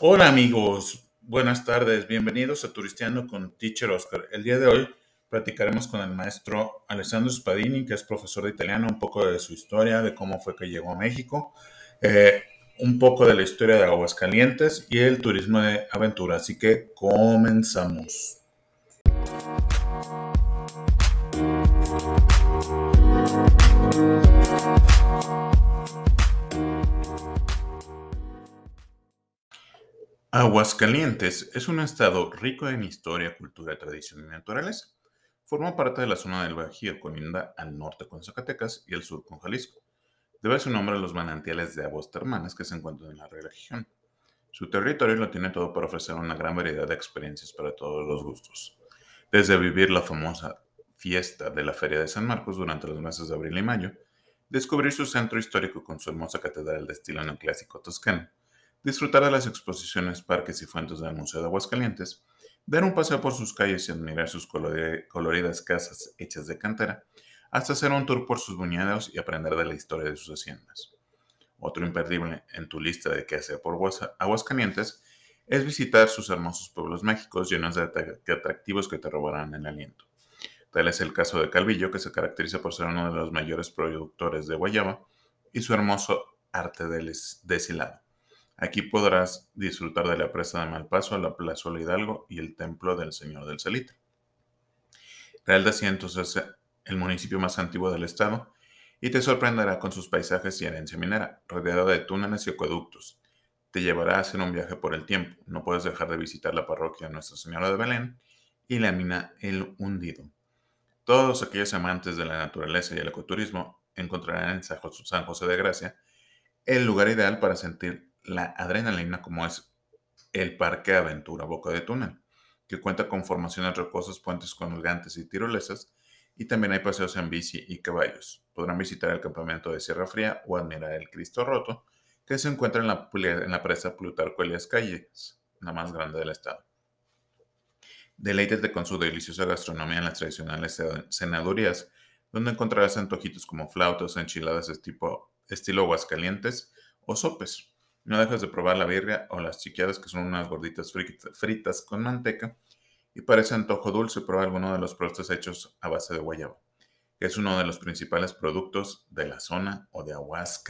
Hola amigos, buenas tardes, bienvenidos a Turisteando con Teacher Oscar. El día de hoy platicaremos con el maestro Alessandro Spadini, que es profesor de italiano, un poco de su historia, de cómo fue que llegó a México, eh, un poco de la historia de Aguascalientes y el turismo de aventura. Así que comenzamos. Aguascalientes es un estado rico en historia, cultura, tradición y naturaleza. Forma parte de la zona del Bajío, colinda al norte con Zacatecas y al sur con Jalisco. Debe su nombre a los manantiales de aguas termales que se encuentran en la región. Su territorio lo tiene todo para ofrecer una gran variedad de experiencias para todos los gustos. Desde vivir la famosa fiesta de la Feria de San Marcos durante los meses de abril y mayo, descubrir su centro histórico con su hermosa catedral de estilo neoclásico toscano, disfrutar de las exposiciones, parques y fuentes del Museo de Aguascalientes, dar un paseo por sus calles y admirar sus coloridas casas hechas de cantera, hasta hacer un tour por sus viñedos y aprender de la historia de sus haciendas. Otro imperdible en tu lista de qué hacer por Aguascalientes es visitar sus hermosos pueblos mágicos llenos de atractivos que te robarán el aliento. Tal es el caso de Calvillo, que se caracteriza por ser uno de los mayores productores de guayaba y su hermoso arte del deshilado. Aquí podrás disfrutar de la presa de Malpaso, la Plaza Hidalgo y el Templo del Señor del Salitre. Real de Asientos es el municipio más antiguo del estado y te sorprenderá con sus paisajes y herencia minera, rodeado de túneles y acueductos. Te llevará a hacer un viaje por el tiempo. No puedes dejar de visitar la parroquia Nuestra Señora de Belén y la mina El Hundido. Todos aquellos amantes de la naturaleza y el ecoturismo encontrarán en San José de Gracia el lugar ideal para sentir la adrenalina como es el Parque Aventura Boca de Túnel, que cuenta con formaciones rocosas, puentes colgantes y tirolesas, y también hay paseos en bici y caballos. Podrán visitar el campamento de Sierra Fría o admirar el Cristo Roto, que se encuentra en la, presa Plutarco Elias Calles, la más grande del estado. Deleítete con su deliciosa gastronomía en las tradicionales cenadurías, donde encontrarás antojitos como flautas, enchiladas estilo, estilo Aguascalientes o sopes. No dejes de probar la birria o las chiquiadas, que son unas gorditas fritas con manteca. Y para ese antojo dulce, prueba alguno de los postres hechos a base de guayaba, que es uno de los principales productos de la zona o de aguas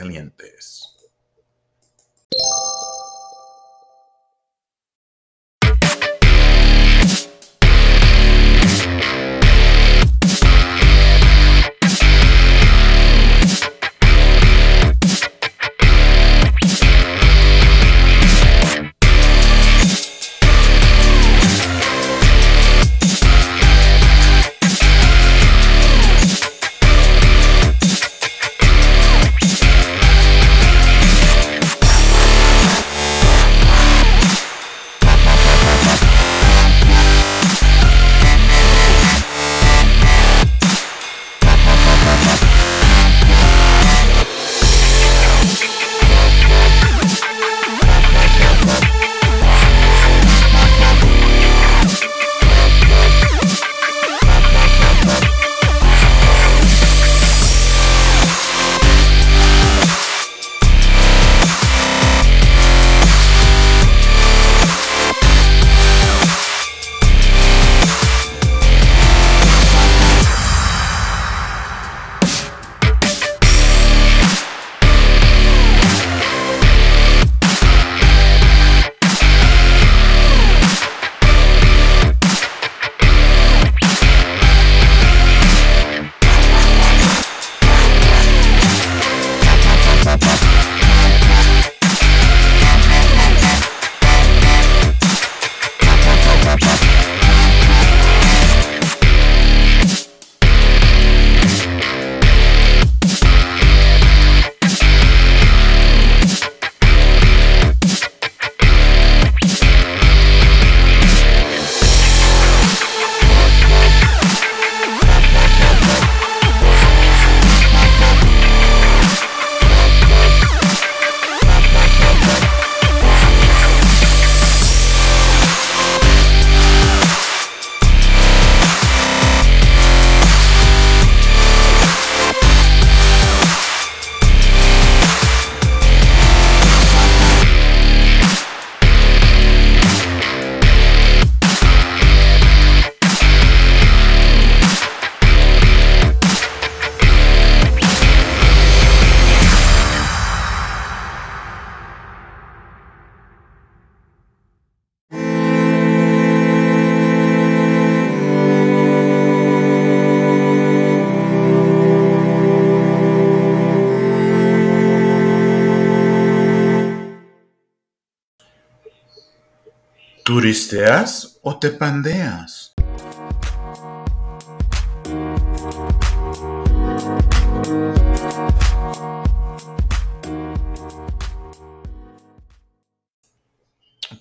¿Turisteas o te pandeas?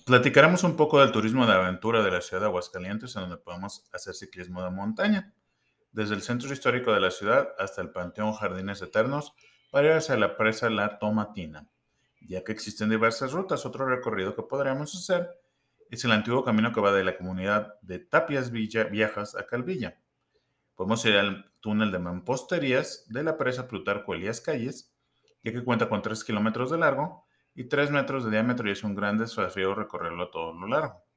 Platicaremos un poco del turismo de aventura de la ciudad de Aguascalientes, en donde podemos hacer ciclismo de montaña, desde el centro histórico de la ciudad hasta el Panteón Jardines Eternos, para ir hacia la presa La Tomatina. Ya que existen diversas rutas, otro recorrido que podríamos hacer es el antiguo camino que va de la comunidad de Tapias Villa Viejas a Calvilla. Podemos ir al túnel de Mamposterías de la presa Plutarco Elías Calles, ya que cuenta con 3 kilómetros de largo y 3 metros de diámetro y es un gran desafío recorrerlo todo lo largo.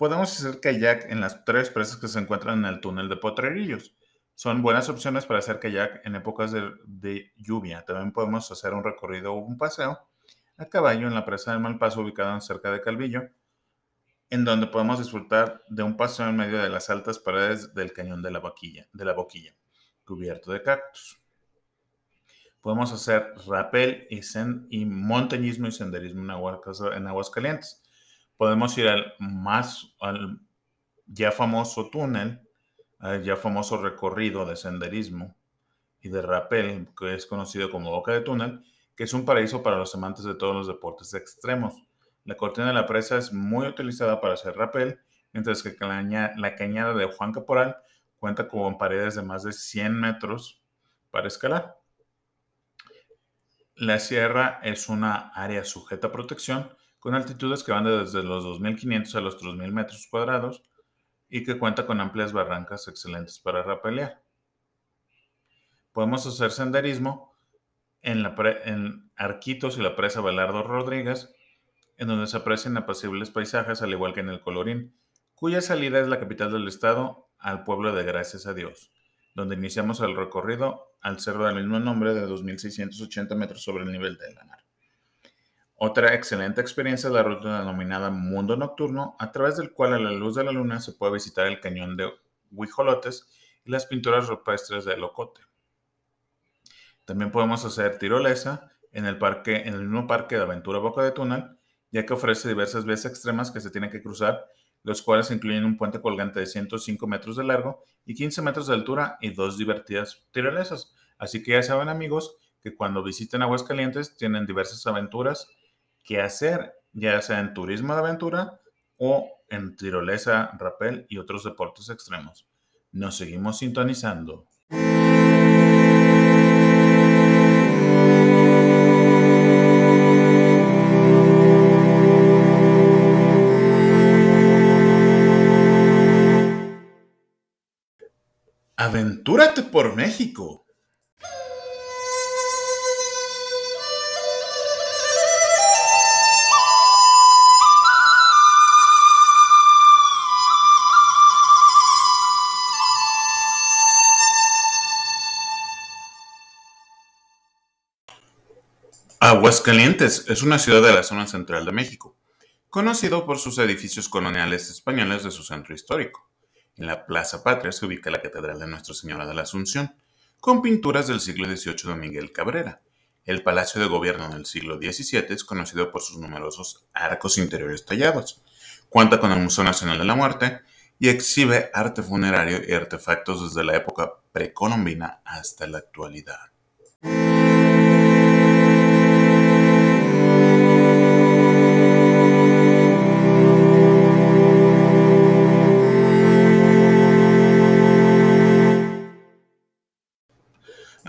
Podemos hacer kayak en las tres presas que se encuentran en el túnel de Potrerillos. Son buenas opciones para hacer kayak en épocas de, lluvia. También podemos hacer un recorrido o un paseo a caballo en la presa del Malpaso ubicada cerca de Calvillo, en donde podemos disfrutar de un paseo en medio de las altas paredes del cañón de la, boquilla, de la boquilla, cubierto de cactus. Podemos hacer rappel y, montañismo y senderismo en, en Aguascalientes. Podemos ir al más, al ya famoso túnel, al ya famoso recorrido de senderismo y de rappel, que es conocido como Boca de Túnel, que es un paraíso para los amantes de todos los deportes extremos. La cortina de la presa es muy utilizada para hacer rappel, mientras que la, cañada de Juan Caporal cuenta con paredes de más de 100 metros para escalar. La sierra es una área sujeta a protección con altitudes que van desde los 2.500 a los 3.000 metros cuadrados y que cuenta con amplias barrancas excelentes para rapelear. Podemos hacer senderismo en, en Arquitos y la presa Belardo Rodríguez, en donde se aprecian apacibles paisajes, al igual que en el Colorín, cuya salida es la capital del estado al pueblo de Gracias a Dios donde iniciamos el recorrido al cerro del mismo nombre de 2.680 metros sobre el nivel del mar. Otra excelente experiencia es la ruta denominada Mundo Nocturno, a través del cual a la luz de la luna se puede visitar el cañón de Huijolotes y las pinturas rupestres de Locote. También podemos hacer tirolesa en el, parque, en el mismo parque de aventura Boca de Túnel, ya que ofrece diversas vías extremas que se tienen que cruzar los cuales incluyen un puente colgante de 105 metros de largo y 15 metros de altura y dos divertidas tirolesas. Así que ya saben amigos que cuando visiten Aguascalientes tienen diversas aventuras que hacer, ya sea en turismo de aventura o en tirolesa, rappel y otros deportes extremos. Nos seguimos sintonizando. Aventúrate por México. Aguascalientes es una ciudad de la zona central de México, conocido por sus edificios coloniales españoles de su centro histórico. En la Plaza Patria se ubica la Catedral de Nuestra Señora de la Asunción, con pinturas del siglo XVIII de Miguel Cabrera. El Palacio de Gobierno del siglo XVII es conocido por sus numerosos arcos interiores tallados. Cuenta con el Museo Nacional de la Muerte y exhibe arte funerario y artefactos desde la época precolombina hasta la actualidad.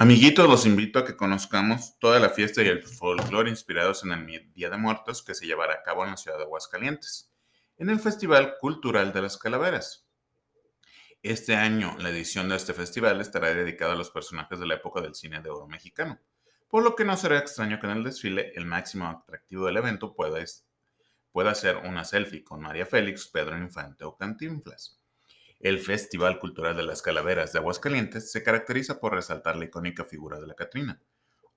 Amiguitos, los invito a que conozcamos toda la fiesta y el folclore inspirados en el Día de Muertos que se llevará a cabo en la ciudad de Aguascalientes, en el Festival Cultural de las Calaveras. Este año, la edición de este festival estará dedicada a los personajes de la época del cine de oro mexicano, por lo que no será extraño que en el desfile el máximo atractivo del evento pueda, pueda ser una selfie con María Félix, Pedro Infante o Cantinflas. El Festival Cultural de las Calaveras de Aguascalientes se caracteriza por resaltar la icónica figura de la Catrina,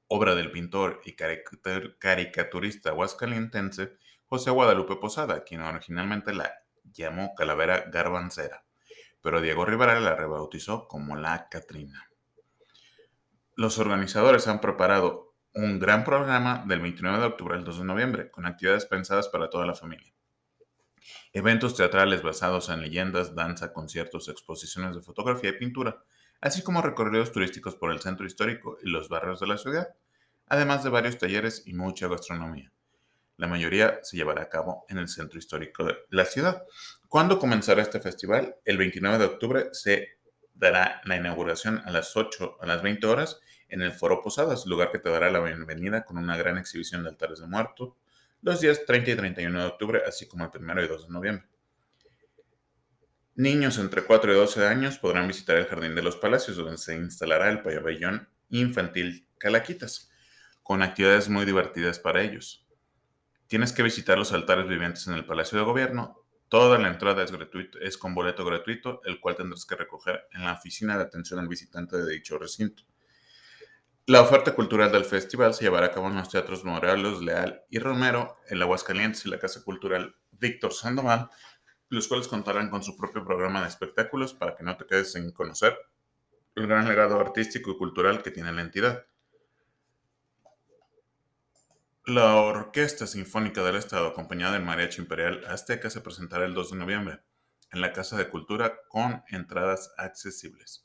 obra del pintor y caricaturista aguascalientense José Guadalupe Posada, quien originalmente la llamó Calavera Garbancera, pero Diego Rivera la rebautizó como la Catrina. Los organizadores han preparado un gran programa del 29 de octubre al 2 de noviembre, con actividades pensadas para toda la familia. Eventos teatrales basados en leyendas, danza, conciertos, exposiciones de fotografía y pintura, así como recorridos turísticos por el centro histórico y los barrios de la ciudad, además de varios talleres y mucha gastronomía. La mayoría se llevará a cabo en el centro histórico de la ciudad. ¿Cuándo comenzará este festival? El 29 de octubre se dará la inauguración a las 8, a las 20 horas en el Foro Posadas, lugar que te dará la bienvenida con una gran exhibición de altares de muertos los días 30 y 31 de octubre, así como el 1 y 2 de noviembre. Niños entre 4 y 12 años podrán visitar el Jardín de los Palacios, donde se instalará el pabellón infantil Calaquitas, con actividades muy divertidas para ellos. Tienes que visitar los altares vivientes en el Palacio de Gobierno. Toda la entrada es, gratuita, es con boleto gratuito, el cual tendrás que recoger en la oficina de atención al visitante de dicho recinto. La oferta cultural del festival se llevará a cabo en los teatros Morelos, Leal y Romero, en Aguascalientes y la Casa Cultural Víctor Sandoval, los cuales contarán con su propio programa de espectáculos para que no te quedes sin conocer el gran legado artístico y cultural que tiene la entidad. La Orquesta Sinfónica del Estado, acompañada del Mariachi Imperial Azteca, se presentará el 2 de noviembre en la Casa de Cultura con entradas accesibles.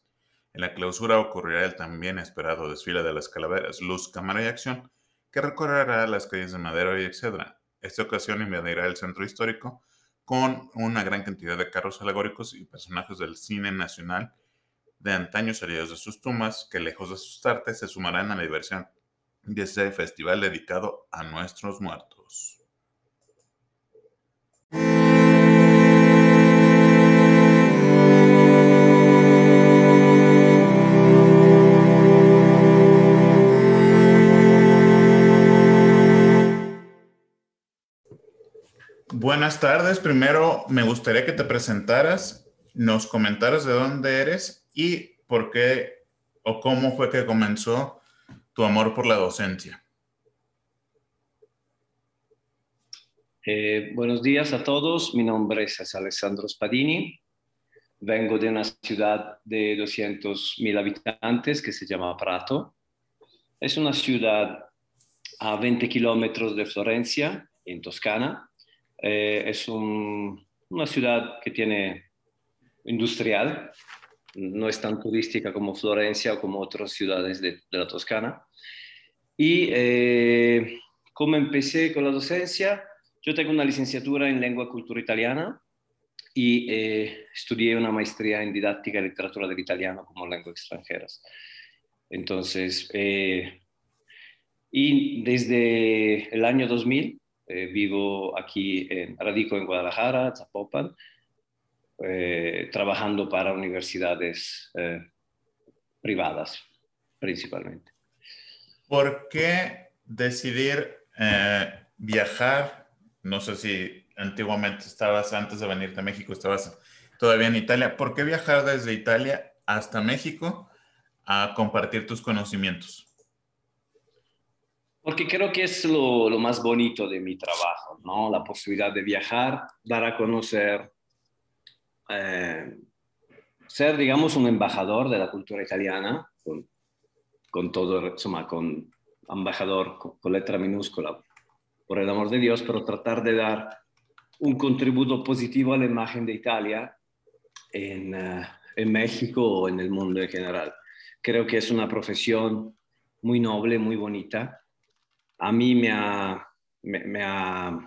En la clausura ocurrirá el también esperado desfile de las calaveras, luz, cámara y acción, que recorrerá las calles de Madero y Excedra. Esta ocasión invadirá el centro histórico con una gran cantidad de carros alegóricos y personajes del cine nacional de antaño salidos de sus tumbas que lejos de asustarte se sumarán a la diversión de este festival dedicado a nuestros muertos. Buenas tardes. Primero, me gustaría que te presentaras, nos comentaras de dónde eres y por qué o cómo fue que comenzó tu amor por la docencia. Eh, buenos días a todos. Mi nombre es Alessandro Spadini. Vengo de una ciudad de 200.000 habitantes que se llama Prato. Es una ciudad a 20 kilómetros de Florencia, en Toscana eh, es una ciudad que tiene industrial, no es tan turística como Florencia o como otras ciudades de, la Toscana. Y eh, como empecé con la docencia, yo tengo una licenciatura en lengua y cultura italiana y eh, estudié una maestría en didáctica y literatura del italiano como lengua extranjeras. Entonces, y desde el año 2000 eh, vivo aquí, en, radico en Guadalajara, Zapopan, eh, trabajando para universidades eh, privadas principalmente. ¿Por qué decidir viajar? No sé si antiguamente estabas, antes de venirte a México, estabas todavía en Italia. ¿Por qué viajar desde Italia hasta México a compartir tus conocimientos? Porque creo que es lo, más bonito de mi trabajo, ¿no? La posibilidad de viajar, dar a conocer, eh, ser, digamos, un embajador de la cultura italiana, con, todo, insomma, con embajador con, letra minúscula, por el amor de Dios, pero tratar de dar un contributo positivo a la imagen de Italia en, eh, en México o en el mundo en general. Creo que es una profesión muy noble, muy bonita a mí me ha, me, ha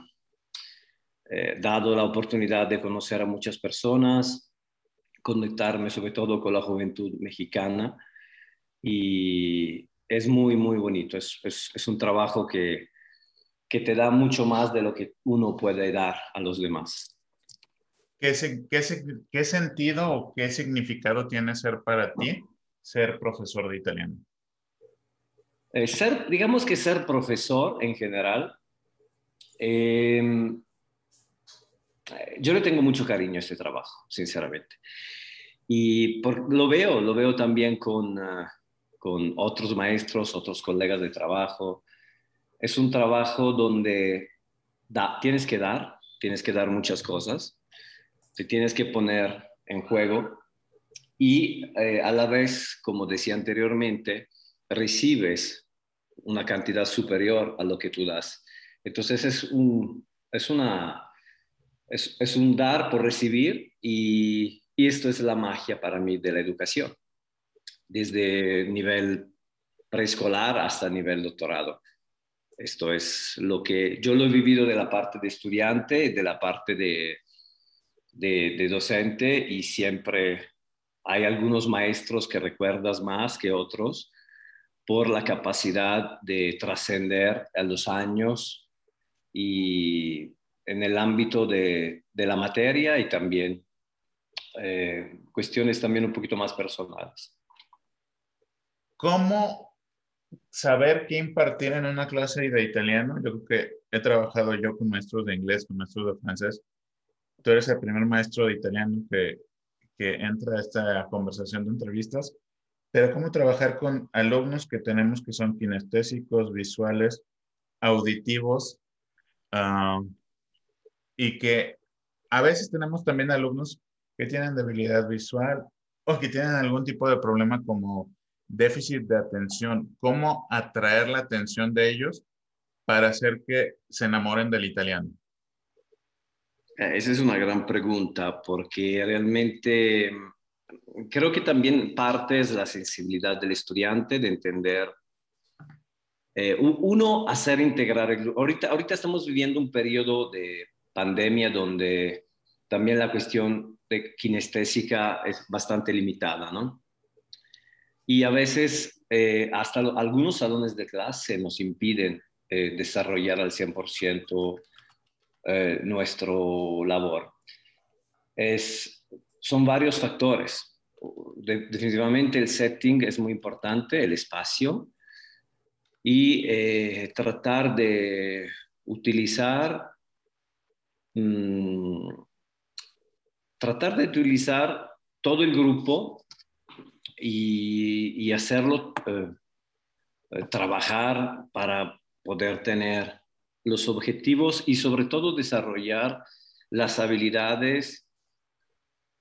eh, dado la oportunidad de conocer a muchas personas, conectarme sobre todo con la juventud mexicana y es muy, muy bonito. Es, es, un trabajo que, que, te da mucho más de lo que uno puede dar a los demás. ¿Qué, qué, qué sentido o qué significado tiene ser para ti ser profesor de italiano? Eh, ser, digamos que ser profesor en general, em, yo le tengo mucho cariño a este trabajo, sinceramente. Y lo veo, lo veo también con, ah, con otros maestros, otros colegas de trabajo. Es un trabajo donde da, tienes que dar, tienes que dar muchas cosas, te tienes que poner en juego y eh, a la vez, como decía anteriormente, recibes una cantidad superior a lo que tú das. Entonces es, un, es una, es, un dar por recibir y, y, esto es la magia para mí de la educación, desde nivel preescolar hasta nivel doctorado. Esto es lo que yo lo he vivido de la parte de estudiante, de la parte de, de, de docente y siempre hay algunos maestros que recuerdas más que otros por la capacidad de trascender a los años y en el ámbito de, la materia y también eh, cuestiones también un poquito más personales. ¿Cómo saber qué impartir en una clase de italiano? Yo creo que he trabajado yo con maestros de inglés, con maestros de francés. Tú eres el primer maestro de italiano que, que entra a esta conversación de entrevistas. Pero cómo trabajar con alumnos que tenemos que son kinestésicos, visuales, auditivos, ah, y que a veces tenemos también alumnos que tienen debilidad visual o que tienen algún tipo de problema como déficit de atención. ¿Cómo atraer la atención de ellos para hacer que se enamoren del italiano? Eh, esa es una gran pregunta porque realmente creo que también parte es la sensibilidad del estudiante de entender eh, uno, hacer integrar el Ahorita, ahorita estamos viviendo un periodo de pandemia donde también la cuestión de kinestésica es bastante limitada, ¿no? Y a veces eh, hasta algunos salones de clase nos impiden eh, desarrollar al 100% eh, nuestro labor. Es, son varios factores. Definitivamente el setting es muy importante, el espacio, y eh, tratar de utilizar Mm, tratar de utilizar todo el grupo y, hacerlo eh, eh, trabajar para poder tener los objetivos y sobre todo desarrollar las habilidades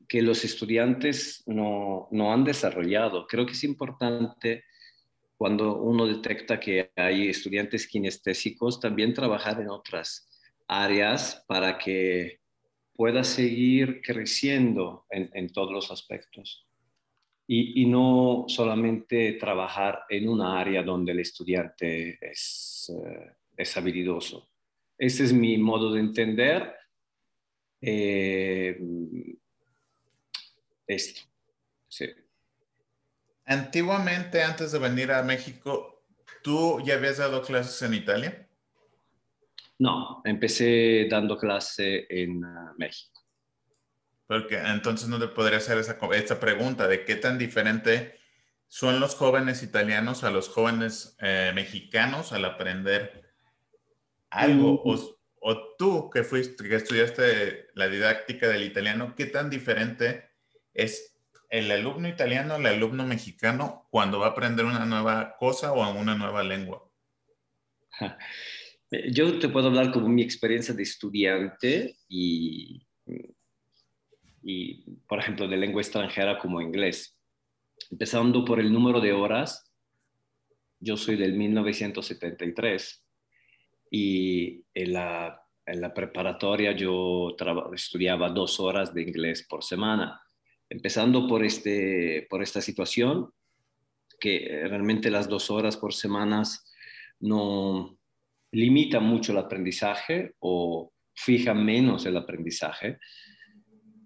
que los estudiantes no, no, han desarrollado. Creo que es importante cuando uno detecta que hay estudiantes kinestésicos también trabajar en otras áreas para que pueda seguir creciendo en, todos los aspectos y, no solamente trabajar en una área donde el estudiante es, eh, es habilidoso. Ese es mi modo de entender eh, esto. Sí. Antiguamente, antes de venir a México, ¿tú ya habías dado clases en Italia? No, empecé dando clase en ah, México. Porque entonces no te podría hacer esa, esta pregunta de qué tan diferente son los jóvenes italianos a los jóvenes eh, mexicanos al aprender algo. Mm. O, tú que fuiste, que estudiaste la didáctica del italiano, ¿qué tan diferente es el alumno italiano al alumno mexicano cuando va a aprender una nueva cosa o una nueva lengua? Yo te puedo hablar como mi experiencia de estudiante y, y, por ejemplo, de lengua extranjera como inglés. Empezando por el número de horas, yo soy del 1973 y en la, en la preparatoria yo estudiaba dos horas de inglés por semana. Empezando por, este, por esta situación, que realmente las dos horas por semana no, limita mucho el aprendizaje o fija menos el aprendizaje.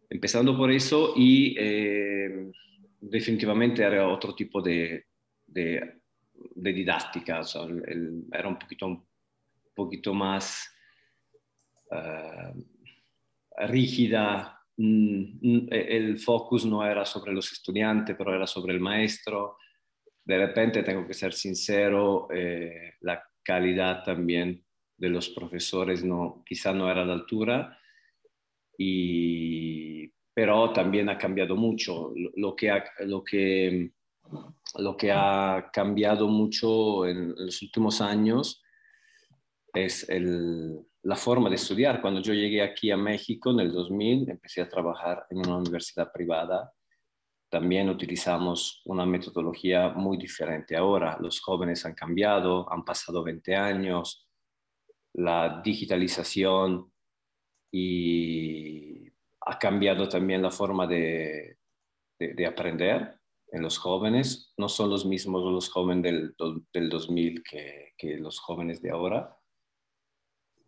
Empezando por eso y eh, definitivamente era otro tipo de, de, didáctica, era un poquito, un poquito más eh, rígida. Mm, el focus no era sobre los estudiantes, pero era sobre el maestro. De repente, tengo que ser sincero, eh, la calidad también de los profesores no, quizá no era a la altura, y, pero también ha cambiado mucho. Lo que ha, lo que, lo que ha cambiado mucho en los últimos años es el, la forma de estudiar. Cuando yo llegué aquí a México en el 2000, empecé a trabajar en una universidad privada también utilizamos una metodología muy diferente ahora. Los jóvenes han cambiado, han pasado 20 años, la digitalización y ha cambiado también la forma de, de, aprender en los jóvenes. No son los mismos los jóvenes del, del 2000 que, que, los jóvenes de ahora.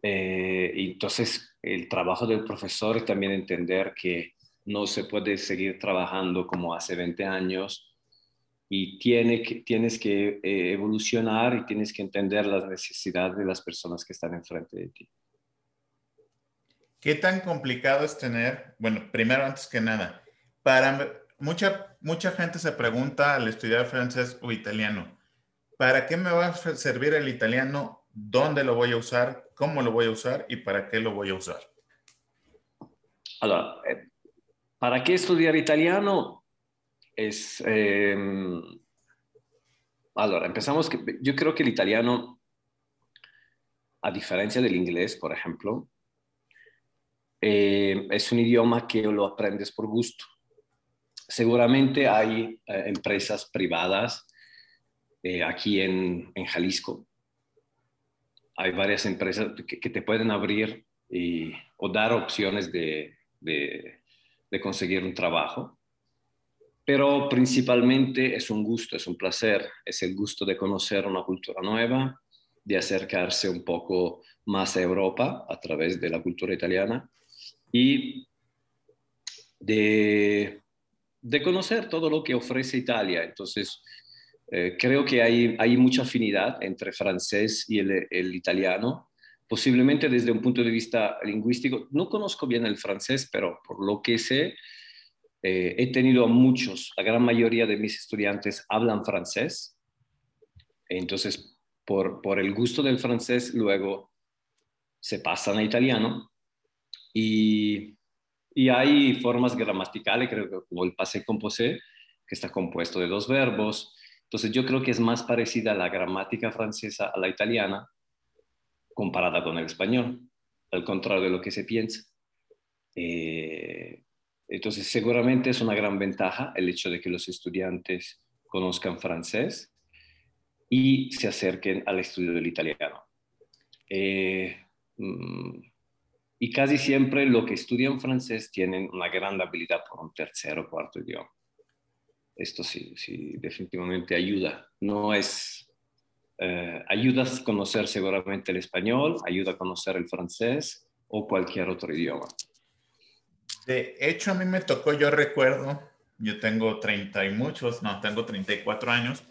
Eh, entonces, el trabajo del profesor es también entender que no se puede seguir trabajando como hace 20 años y tiene que, tienes que eh, evolucionar y tienes que entender las necesidades de las personas que están enfrente de ti. ¿Qué tan complicado es tener, bueno, primero antes que nada, para mucha, mucha gente se pregunta al estudiar francés o italiano, ¿para qué me va a servir el italiano? ¿Dónde lo voy a usar? ¿Cómo lo voy a usar? ¿Y para qué lo voy a usar? Allora, eh, ¿para qué estudiar italiano? Es, eh, empezamos, que, yo creo que el italiano, a diferencia del inglés, por ejemplo, eh, es un idioma que lo aprendes por gusto. Seguramente hay eh, empresas privadas eh, aquí en, Jalisco. Hay varias empresas que, te pueden abrir y, o dar opciones de, de, de conseguir un trabajo. Pero principalmente es un gusto, es un placer, es el gusto de conocer una cultura nueva, de acercarse un poco más a Europa a través de la cultura italiana y de, de conocer todo lo que ofrece Italia. Entonces, eh, creo que hay, hay mucha afinidad entre francés y el, el, italiano, posiblemente desde un punto de vista lingüístico. No conozco bien el francés, pero por lo que sé, eh, he tenido a muchos, la gran mayoría de mis estudiantes hablan francés. Entonces, por, por el gusto del francés, luego se pasan a italiano y, y hay formas gramaticales, creo que como el passé composé, que está compuesto de dos verbos. Entonces yo creo que es más parecida a la gramática francesa a la italiana comparada con el español, al contrario de lo que se piensa. Eh, entonces seguramente es una gran ventaja el hecho de que los estudiantes conozcan francés y se acerquen al estudio del italiano. Eh, mm, y casi siempre lo que estudian francés tienen una gran habilidad por un tercer o cuarto idioma. Esto sí, sí definitivamente ayuda. No es, eh, ayuda a conocer seguramente el español, ayuda a conocer el francés o cualquier otro idioma. De hecho, a mí me tocó, yo recuerdo, yo tengo 30 y muchos, no, tengo 34 años,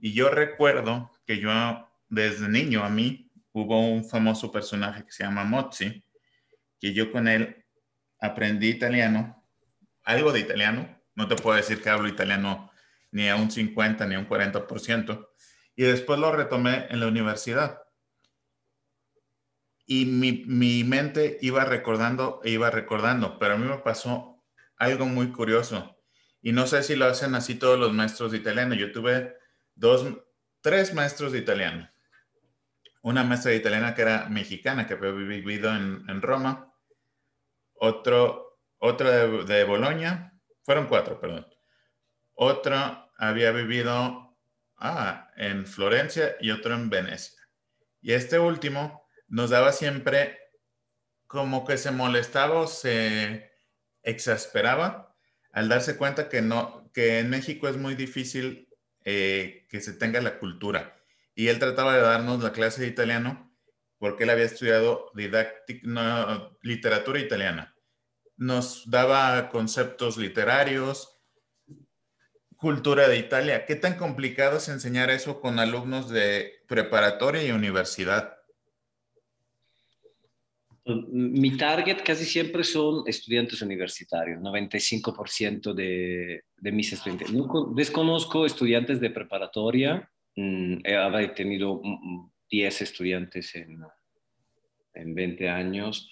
y yo recuerdo que yo desde niño a mí hubo un famoso personaje que se llama Mozzi, que yo con él aprendí italiano, algo de italiano, no te puedo decir que hablo italiano ni a un 50 ni a un 40%, y después lo retomé en la universidad. Y mi, mi mente iba recordando e iba recordando, pero a mí me pasó algo muy curioso. Y no sé si lo hacen así todos los maestros de italiano. Yo tuve dos, tres maestros de italiano. Una maestra de italiana que era mexicana, que había vivido en, Roma otro, otro de, de Bolonia, fueron cuatro, perdón. Otro había vivido ah, en Florencia y otro en Venecia. Y este último nos daba siempre como que se molestaba o se exasperaba al darse cuenta que, no, que en México es muy difícil eh, que se tenga la cultura. Y él trataba de darnos la clase de italiano porque él había estudiado literatura italiana nos daba conceptos literarios, cultura de Italia. ¿Qué tan complicado es enseñar eso con alumnos de preparatoria y universidad? Mi target casi siempre son estudiantes universitarios, 95% de, de, mis estudiantes. desconozco estudiantes de preparatoria, mm, he tenido 10 estudiantes en, en 20 años,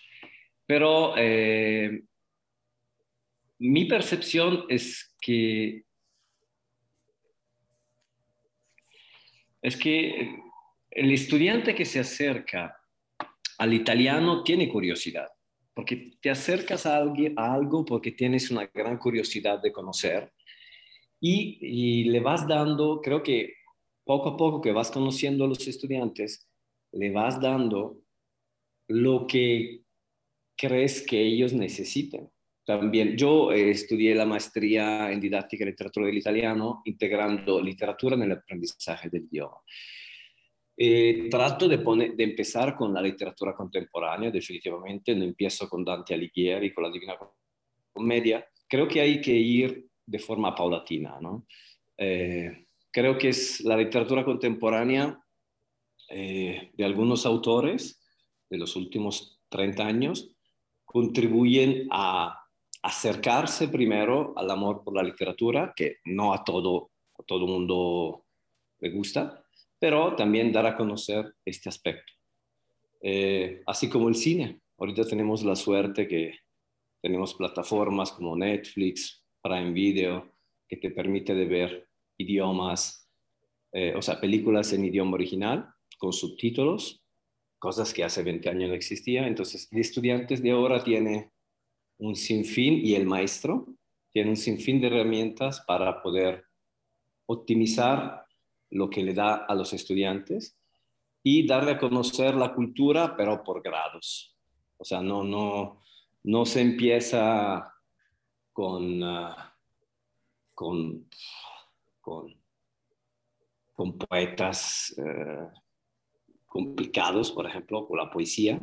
pero eh, mi percepción es que es que el estudiante que se acerca al italiano tiene curiosidad, porque te acercas a, algo porque tienes una gran curiosidad de conocer y, y, le vas dando, creo que poco a poco que vas conociendo a los estudiantes, le vas dando lo que crees que ellos necesiten. También yo eh, estudié la maestría en didáctica y literatura del italiano, integrando literatura en el aprendizaje del idioma. Eh, trato de, poner, de empezar con la literatura contemporánea, definitivamente, no empiezo con Dante Alighieri, con la Divina Comedia. Creo que hay que ir de forma paulatina, ¿no? Eh, creo que es la literatura contemporánea de algunos autores de los últimos 30 años contribuyen a acercarse primero al amor por la literatura, que no a todo, a todo mundo le gusta, pero también dar a conocer este aspecto. Eh, así como el cine. Ahorita tenemos la suerte que tenemos plataformas como Netflix, Prime Video, que te permite de ver idiomas, eh, o sea, películas en idioma original con subtítulos cosas que hace 20 años no existían. Entonces, el estudiantes de ahora tiene un sinfín y el maestro tiene un sinfín de herramientas para poder optimizar lo que le da a los estudiantes y darle a conocer la cultura, pero por grados. O sea, no, no, no se empieza con, ah, con, con, poetas eh, complicados, por ejemplo, con la poesía.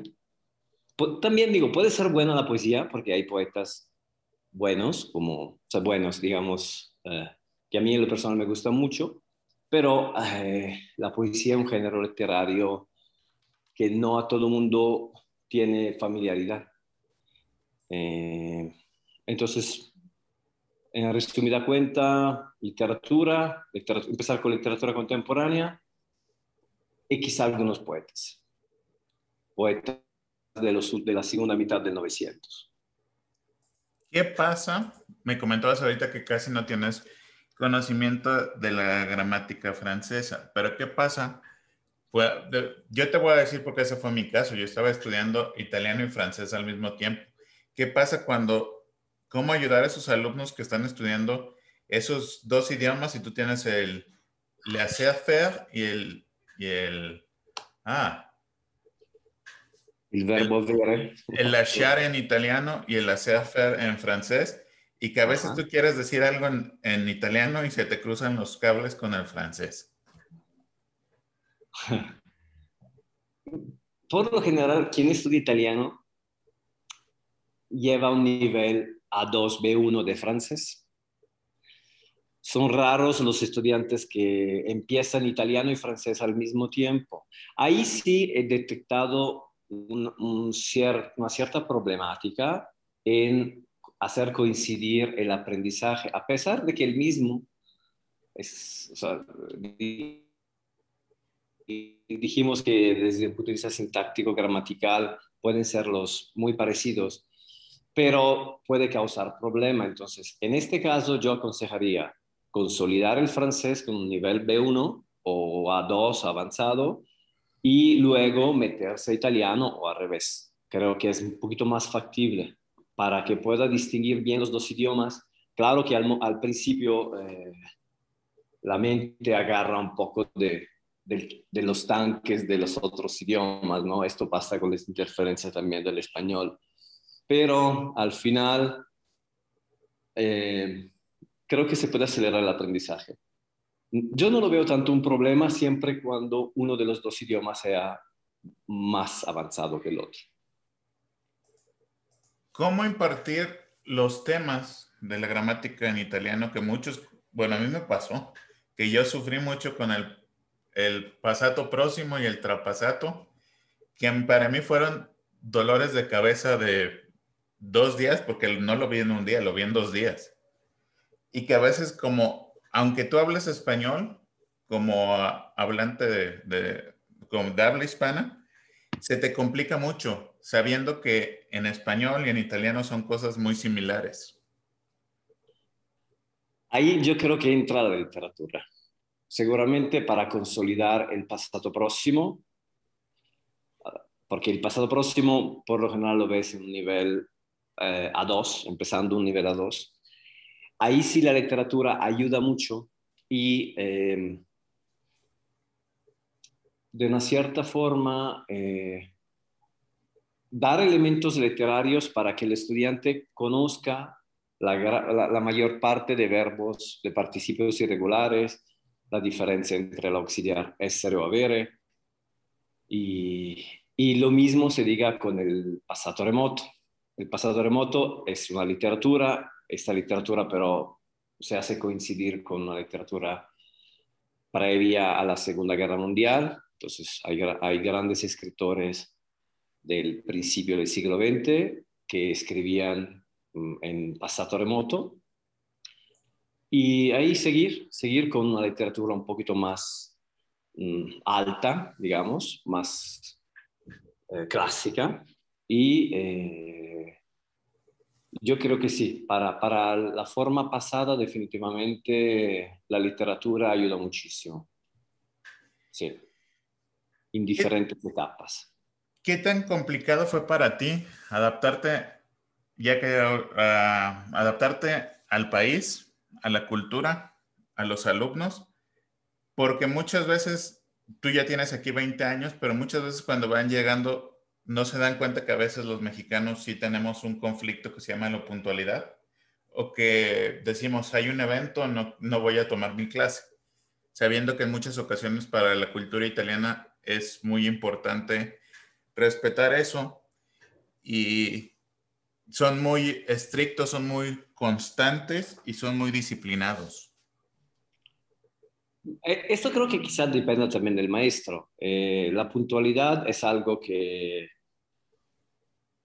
También digo, puede ser buena la poesía porque hay poetas buenos, como, o sea, buenos, digamos, eh, que a mí en lo personal me gusta mucho, pero eh, la poesía es un género literario que no a todo mundo tiene familiaridad. Eh, entonces, en resumida cuenta, literatura, empezar con literatura contemporánea, y quizá algunos poetas, poetas de, los, de la segunda mitad del 900. ¿Qué pasa? Me comentabas ahorita que casi no tienes conocimiento de la gramática francesa, pero ¿qué pasa? Yo te voy a decir porque ese fue mi caso. Yo estaba estudiando italiano y francés al mismo tiempo. ¿Qué pasa cuando, cómo ayudar a esos alumnos que están estudiando esos dos idiomas si tú tienes el laissez-faire y el y el... Ah. El verbo el, El lasciare en italiano y el hacer en francés. Y que a veces tú quieres decir algo en, en, italiano y se te cruzan los cables con el francés. Por lo general, quien estudia italiano lleva un nivel A2, B1 de francés son raros los estudiantes que empiezan italiano y francés al mismo tiempo. Ahí sí he detectado una cierta problemática en hacer coincidir el aprendizaje, a pesar de que el mismo es, dijimos que desde el punto de vista sintáctico, gramatical, pueden ser los muy parecidos, pero puede causar problema. Entonces, en este caso yo aconsejaría consolidar el francés con un nivel B1 o A2 avanzado y luego meterse a italiano o al revés. Creo que es un poquito más factible para que pueda distinguir bien los dos idiomas. Claro que al, principio eh, la mente agarra un poco de, de, los tanques de los otros idiomas, ¿no? Esto pasa con las interferencias también del español. Pero al final... Eh, creo que se puede acelerar el aprendizaje. Yo no lo veo tanto un problema siempre cuando uno de los dos idiomas sea más avanzado que el otro. ¿Cómo impartir los temas de la gramática en italiano que muchos, bueno, a mí me pasó, que yo sufrí mucho con el, el pasato próximo y el trapasato, que para mí fueron dolores de cabeza de dos días, porque no lo vi en un día, lo vi en dos días y que a veces como, aunque tú hables español, como hablante de, de, de habla hispana, se te complica mucho sabiendo que en español y en italiano son cosas muy similares. Ahí yo creo que entra la literatura. Seguramente para consolidar el pasado próximo, porque el pasado próximo por lo general lo ves en un nivel eh, A2, empezando un nivel A2, ahí sí la literatura ayuda mucho y em, de una cierta forma eh, dar elementos literarios para que el estudiante conozca la, mayor parte de verbos, de participios irregulares, la diferencia entre el auxiliar essere o avere. Y, y lo mismo se diga con el pasado remoto. El pasado remoto es una literatura, esta literatura pero se hace coincidir con una literatura previa a la Segunda Guerra Mundial, entonces hay, grandes escritores del principio del siglo XX que escribían mm, en pasado remoto. Y ahí seguir, seguir con una literatura un poquito más mm, alta, digamos, más eh, clásica. Y eh, yo creo que sí, para, para la forma pasada definitivamente la literatura ayuda muchísimo. Sí, en diferentes etapas. ¿Qué tan complicado fue para ti adaptarte, ya que ah, adaptarte al país, a la cultura, a los alumnos? Porque muchas veces tú ya tienes aquí 20 años, pero muchas veces cuando van llegando no se dan cuenta que a veces los mexicanos sí tenemos un conflicto que se llama la puntualidad o que decimos hay un evento, no, no voy a tomar mi clase, sabiendo que en muchas ocasiones para la cultura italiana es muy importante respetar eso y son muy estrictos, son muy constantes y son muy disciplinados. Eh, esto creo que quizás depende también del maestro. Eh, la puntualidad es algo que,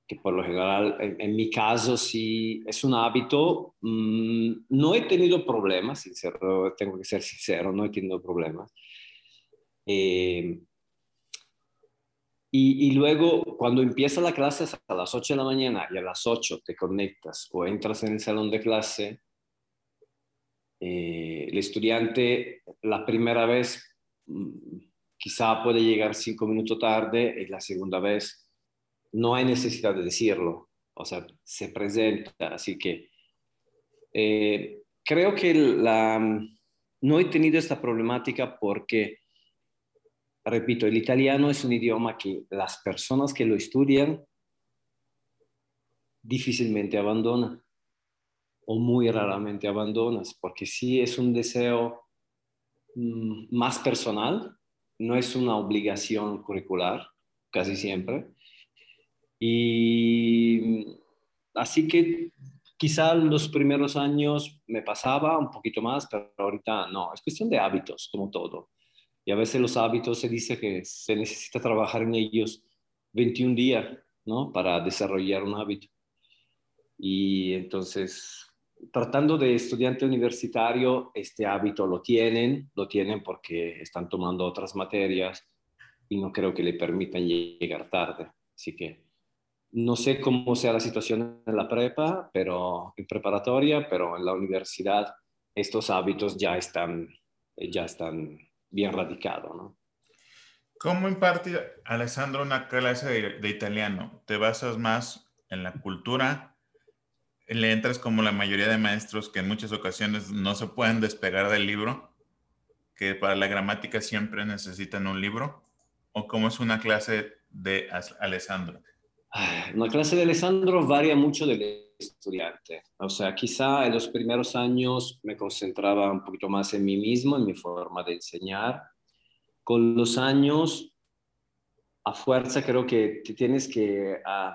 que por lo general, en, mi caso, sí es un hábito. Mm, no he tenido problemas, sincero, tengo que ser sincero, no he tenido problemas. Eh, y, luego, cuando empieza la clase a las 8 de la mañana y a las 8 te conectas o entras en el salón de clase, eh, el estudiante la primera vez mm, quizá puede llegar cinco minutos tarde y la segunda vez no hay necesidad de decirlo, o sea, se presenta, así que eh, creo que la, no he tenido esta problemática porque repito, el italiano es un idioma que las personas que lo estudian difícilmente abandonan o muy raramente abandonas, porque sí es un deseo mm, más personal, no es una obligación curricular, casi siempre. Y así que quizá los primeros años me pasaba un poquito más, pero ahorita no, es cuestión de hábitos, como todo. Y a veces los hábitos se dice que se necesita trabajar en ellos 21 días, ¿no? Para desarrollar un hábito. Y entonces, tratando de estudiante universitario, este hábito lo tienen, lo tienen porque están tomando otras materias y no creo que le permitan llegar tarde. Así que no sé cómo sea la situación en la prepa, pero en preparatoria, pero en la universidad estos hábitos ya están, ya están bien radicado, ¿no? ¿Cómo imparte, Alessandro, una clase de, italiano? ¿Te basas más en la cultura? ¿Le entras como la mayoría de maestros que en muchas ocasiones no se pueden despegar del libro? ¿Que para la gramática siempre necesitan un libro? ¿O cómo es una clase de Alessandro? Una clase de Alessandro varía mucho del estudiante. O sea, quizá en los primeros años me concentraba un poquito más en mí mismo, en mi forma de enseñar. Con los años, a fuerza creo que tienes que, uh,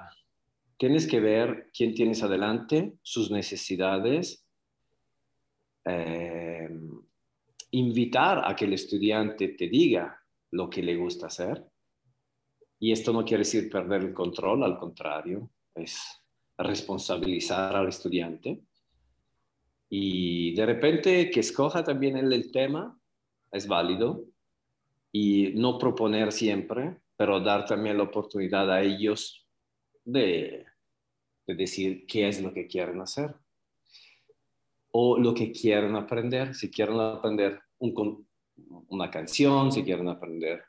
tienes que ver quién tienes adelante, sus necesidades, eh, invitar a que el estudiante te diga lo que le gusta hacer. Y esto no quiere decir perder el control, al contrario, es responsabilizar al estudiante y de repente que escoja también el, tema es válido y no proponer siempre, pero dar también la oportunidad a ellos de, de decir qué es lo que quieren hacer o lo que quieren aprender. Si quieren aprender un, una canción, si quieren aprender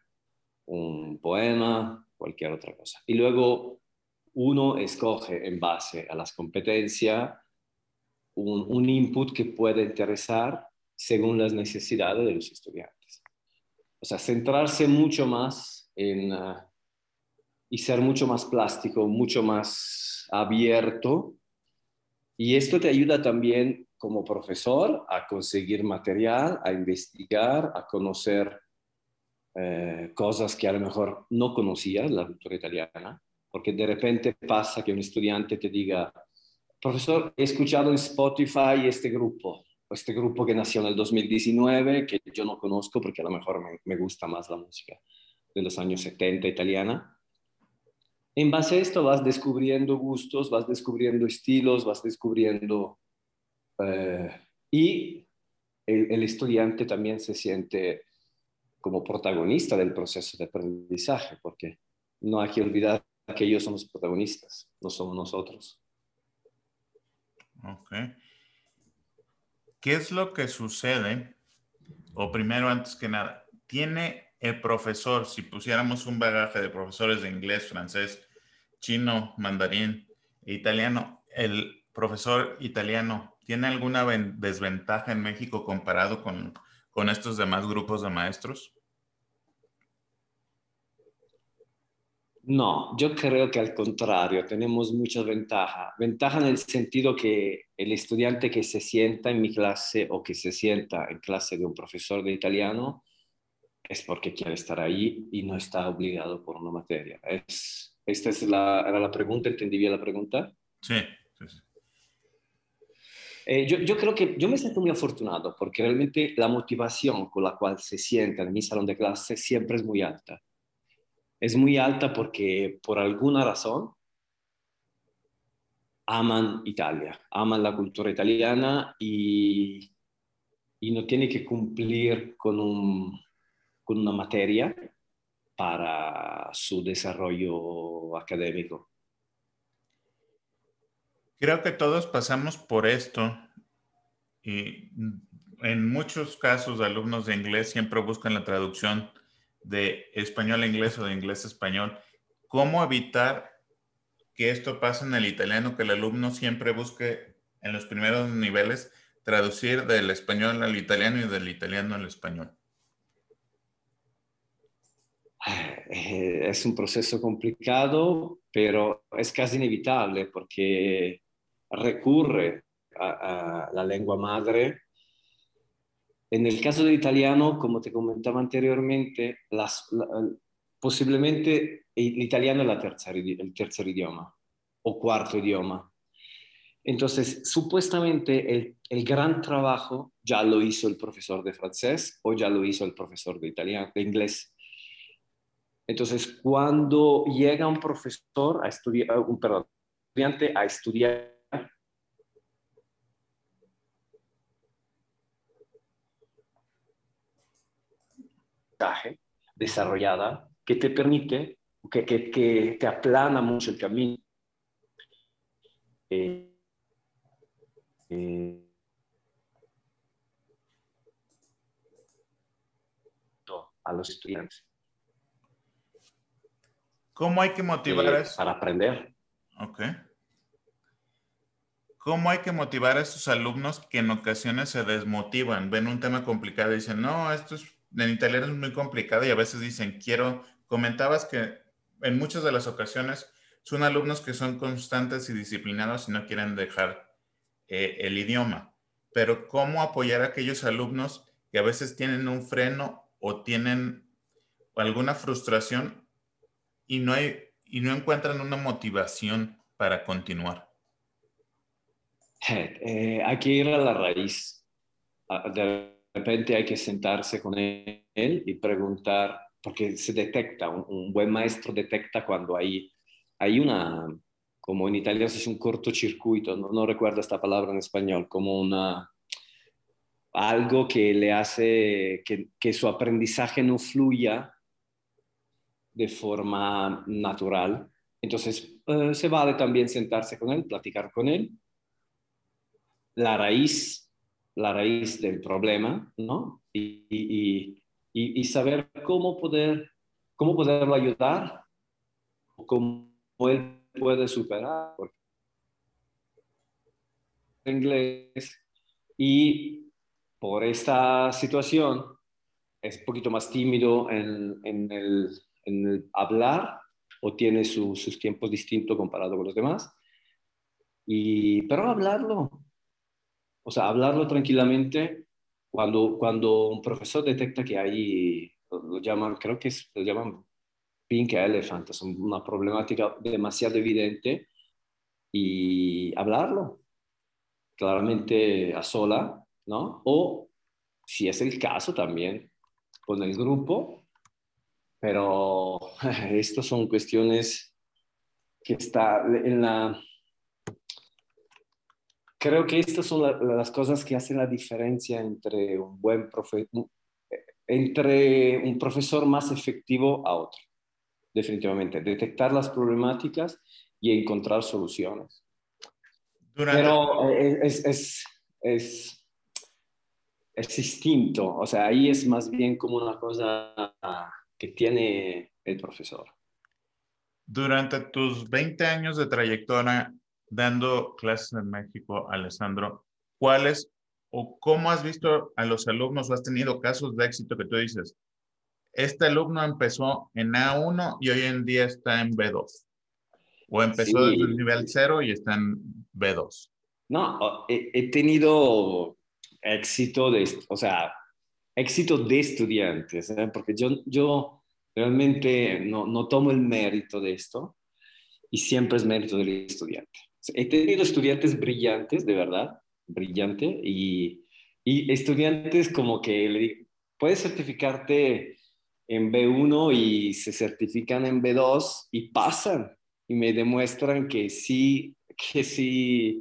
un poema, cualquier otra cosa. Y luego uno escoge en base a las competencias un, input que puede interesar según las necesidades de los estudiantes. O sea, centrarse mucho más en, uh, y ser mucho más plástico, mucho más abierto. Y esto te ayuda también como profesor a conseguir material, a investigar, a conocer eh, cosas que a lo mejor no conocías, la cultura italiana, porque de repente pasa que un estudiante te diga, profesor, he escuchado en Spotify este grupo, este grupo que nació en el 2019, que yo no conozco porque a lo mejor me, me gusta más la música de los años 70 italiana. En base a esto vas descubriendo gustos, vas descubriendo estilos, vas descubriendo... Eh, y el, el, estudiante también se siente como protagonista del proceso de aprendizaje, porque no hay que olvidar que ellos son los protagonistas, no somos nosotros. Ok. ¿Qué es lo que sucede? O primero, antes que nada, ¿tiene el profesor, si pusiéramos un bagaje de profesores de inglés, francés, chino, mandarín, italiano, el profesor italiano, ¿tiene alguna desventaja en México comparado con, con estos demás grupos de maestros? No, yo creo que al contrario, tenemos mucha ventaja. Ventaja en el sentido que el estudiante que se sienta en mi clase o que se sienta en clase de un profesor de italiano es porque quiere estar ahí y no está obligado por una materia. Es, esta es la, era la pregunta, ¿entendí bien la pregunta? Sí. Eh, yo, yo, creo que yo me siento muy afortunado porque realmente la motivación con la cual se sienta en mi salón de clase siempre es muy alta es muy alta porque por alguna razón aman Italia, aman la cultura italiana y, y no tiene que cumplir con, un, con una materia para su desarrollo académico. Creo que todos pasamos por esto y en muchos casos alumnos de inglés siempre buscan la traducción de español a inglés o de inglés a español. ¿Cómo evitar que esto pase en el italiano, que el alumno siempre busque en los primeros niveles traducir del español al italiano y del italiano al español? Eh, es un proceso complicado, pero es casi inevitable porque recurre a, la lengua madre en el caso del italiano, como te comentaba anteriormente, posiblemente el italiano es la tercera, el tercer idioma o cuarto idioma. Entonces, supuestamente el, el, gran trabajo ya lo hizo el profesor de francés o ya lo hizo el profesor de, italiano, de inglés. Entonces, cuando llega un profesor a estudiar, un perdón, estudiante a estudiar desarrollada que te permite, que, que, que te aplana mucho el camino. Eh, eh, a los estudiantes. ¿Cómo hay que motivar eh, eso? Para aprender. Ok. ¿Cómo hay que motivar a esos alumnos que en ocasiones se desmotivan? Ven un tema complicado y dicen, no, esto es en italiano es muy complicado y a veces dicen, quiero, comentabas que en muchas de las ocasiones son alumnos que son constantes y disciplinados y no quieren dejar eh, el idioma, pero ¿cómo apoyar a aquellos alumnos que a veces tienen un freno o tienen alguna frustración y no, hay, y no encuentran una motivación para continuar? Eh, hay que ir a la raíz repente hay que sentarse con él y preguntar, porque se detecta, un, buen maestro detecta cuando hay, hay una, como en italiano se dice un cortocircuito, no, no recuerdo esta palabra en español, como una, algo que le hace que, que su aprendizaje no fluya de forma natural. Entonces, eh, se vale también sentarse con él, platicar con él. La raíz la raíz del problema, ¿no? Y, y, y, y saber cómo, poder, cómo poderlo ayudar, cómo él puede superar. Inglés. Y por esta situación es un poquito más tímido en, en, el, en el hablar, o tiene sus tiempos distintos comparado con los demás. Y, pero hablarlo, o sea, hablarlo tranquilamente cuando, cuando un profesor detecta que hay, lo, llaman, creo que lo llaman pink elephant, es una problemática demasiado evidente, y hablarlo, claramente a sola, ¿no? O si es el caso también con el grupo, pero estas son cuestiones que está en la... Creo que estas son las cosas que hacen la diferencia entre un buen profesor, entre un profesor más efectivo a otro, definitivamente. Detectar las problemáticas y encontrar soluciones. Pero es, es, es, es, distinto, o sea, ahí es más bien como una cosa que tiene el profesor. Durante tus 20 años de trayectoria dando clases en México, Alessandro, ¿cuáles o cómo has visto a los alumnos o has tenido casos de éxito que tú dices? Este alumno empezó en A1 y hoy en día está en B2. ¿O empezó desde el nivel 0 y está en B2? No, he, tenido éxito de, o sea, éxito de estudiantes, ¿eh? porque yo, yo realmente no, no, tomo el mérito de esto y siempre es mérito del estudiante. He tenido estudiantes brillantes, de verdad, brillante, y, y estudiantes como que le, puedes certificarte en B1 y se certifican en B2 y pasan y me demuestran que sí, que sí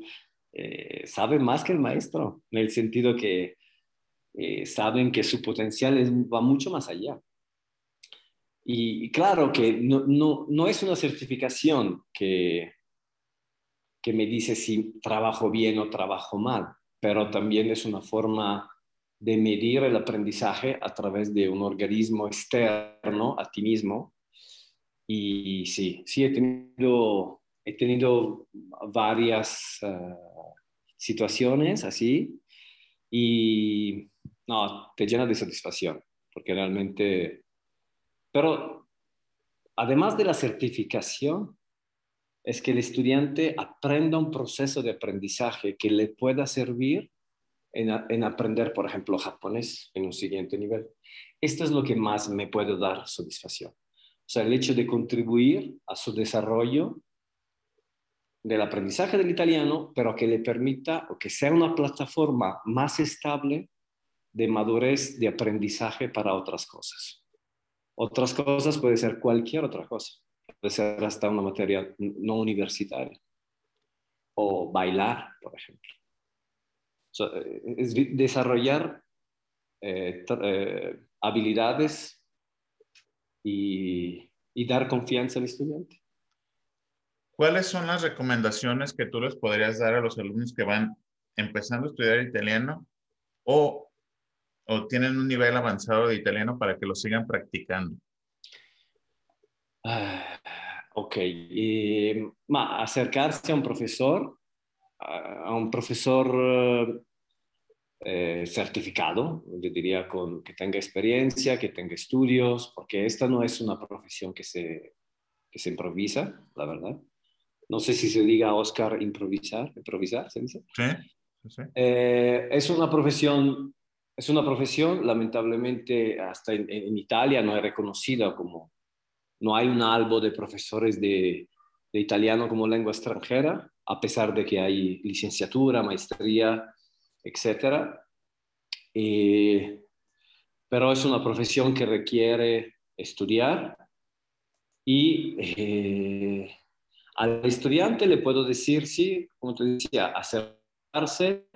eh, saben más que el maestro, en el sentido que eh, saben que su potencial va mucho más allá. Y, claro que no, no, no, es una certificación que, que me dice si trabajo bien o trabajo mal, pero también es una forma de medir el aprendizaje a través de un organismo externo a ti mismo. Y sí, sí he tenido, he tenido varias ah, situaciones así y no, te llena de satisfacción, porque realmente, pero además de la certificación, es que el estudiante aprenda un proceso de aprendizaje que le pueda servir en, en, aprender, por ejemplo, japonés en un siguiente nivel. Esto es lo que más me puede dar satisfacción. O sea, el hecho de contribuir a su desarrollo del aprendizaje del italiano, pero que le permita o que sea una plataforma más estable de madurez de aprendizaje para otras cosas. Otras cosas puede ser cualquier otra cosa. Puede ser hasta una materia no universitaria. O bailar, por ejemplo. es desarrollar eh, eh, habilidades y, dar confianza al estudiante. ¿Cuáles son las recomendaciones que tú les podrías dar a los alumnos que van empezando a estudiar italiano o, o tienen un nivel avanzado de italiano para que lo sigan practicando? Ah, ok, acercarse a un profesor, a un profesor eh, certificado, yo diría con, que tenga experiencia, que tenga estudios, porque esta no es una profesión que se, que se improvisa, la verdad. No sé si se diga Oscar improvisar, improvisar, ¿se dice? Sí, sí. Eh, es una profesión, es una profesión, lamentablemente, hasta en, en, Italia no es reconocida como, no hay un albo de profesores de, italiano como lengua extranjera, a pesar de que hay licenciatura, maestría, etcétera. pero es una profesión que requiere estudiar y eh, al estudiante le puedo decir, sí, como te decía, acercarse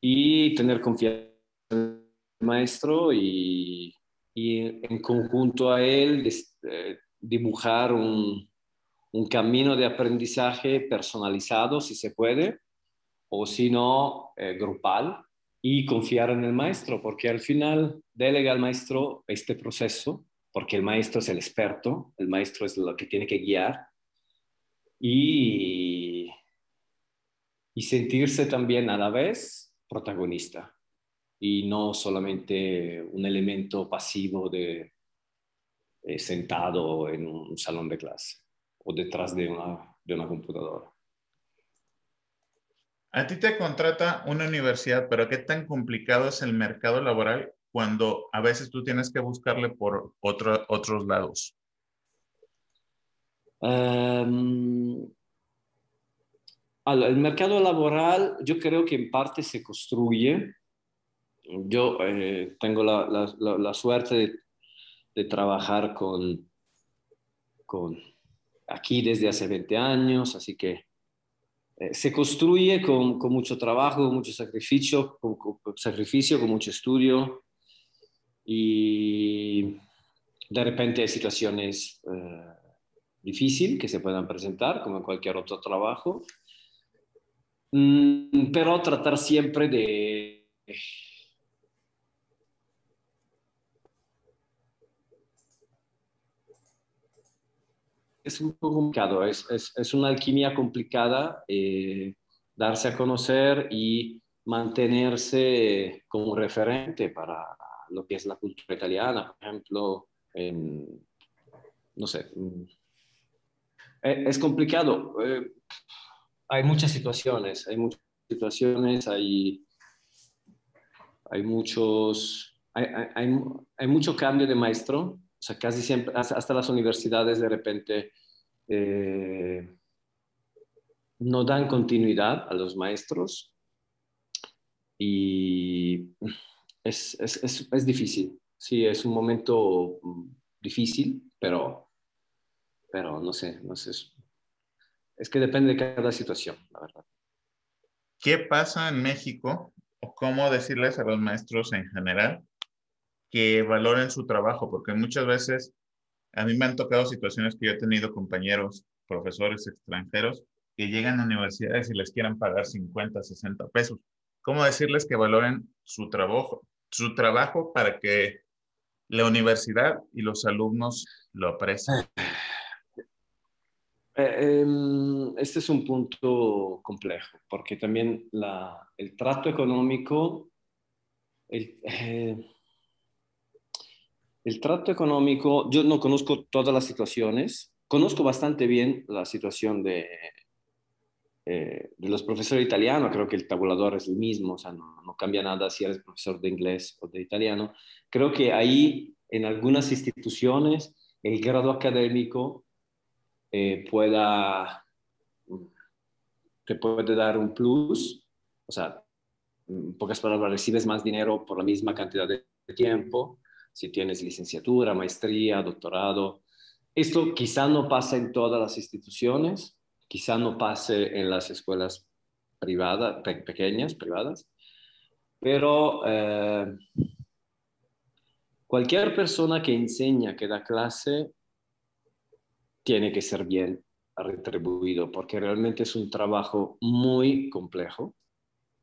y tener confianza en el maestro y, en conjunto a él eh, dibujar un, un camino de aprendizaje personalizado, si se puede, o si no, eh, grupal, y confiar en el maestro, porque al final delega al maestro este proceso, porque el maestro es el experto, el maestro es lo que tiene que guiar, y, y sentirse también a la vez protagonista, y no solamente un elemento pasivo de eh, sentado en un salón de clase. o detrás de una, de una computadora. A ti te contrata una universidad, pero ¿qué tan complicado es el mercado laboral cuando a veces tú tienes que buscarle por otros lados? Em, el mercado laboral yo creo que en parte se construye. Yo eh, tengo la, suerte de, trabajar con, con aquí desde hace 20 años, así que eh, se construye con, mucho trabajo, con mucho sacrificio, con, sacrificio, con mucho estudio y de repente hay situaciones eh, difíciles que se puedan presentar, como en cualquier otro trabajo, mm, pero tratar siempre de es un poco complicado, es, es, es una alquimia complicada eh, darse a conocer y mantenerse como referente para lo que es la cultura italiana, por ejemplo, no sé, mm, e, es complicado. Eh, hay muchas situaciones, hay muchas situaciones, hay, hay muchos, hay, hay mucho cambio de maestro, o sea, casi siempre, hasta las universidades de repente eh, no dan continuidad a los maestros y es, es, es, difícil. Sí, es un momento mm, difícil, pero, pero no sé, no sé. Es que depende de cada situación, la verdad. ¿Qué pasa en México o cómo decirles a los maestros en general que valoren su trabajo, porque muchas veces a mí me han tocado situaciones que yo he tenido compañeros, profesores extranjeros, que llegan a universidades y les quieran pagar 50, 60 pesos. ¿Cómo decirles que valoren su trabajo, su trabajo para que la universidad y los alumnos lo aprecien? Eh, em, este es un punto complejo, porque también la, el trato económico, eh, el trato económico, yo no conozco todas las situaciones, conozco bastante bien la situación de, eh, de los profesores italianos, creo que el tabulador es el mismo, o sea, no, no, cambia nada si eres profesor de inglés o de italiano. Creo que ahí, en algunas instituciones, el grado académico eh, pueda, te puede dar un plus, o sea, en pocas palabras, recibes más dinero por la misma cantidad de tiempo, si tienes licenciatura, maestría, doctorado. Esto quizá no pasa en todas las instituciones, quizá no pase en las escuelas privadas, pequeñas, privadas, pero eh, cualquier persona que enseña, que da clase, tiene que ser bien retribuido, porque realmente es un trabajo muy complejo,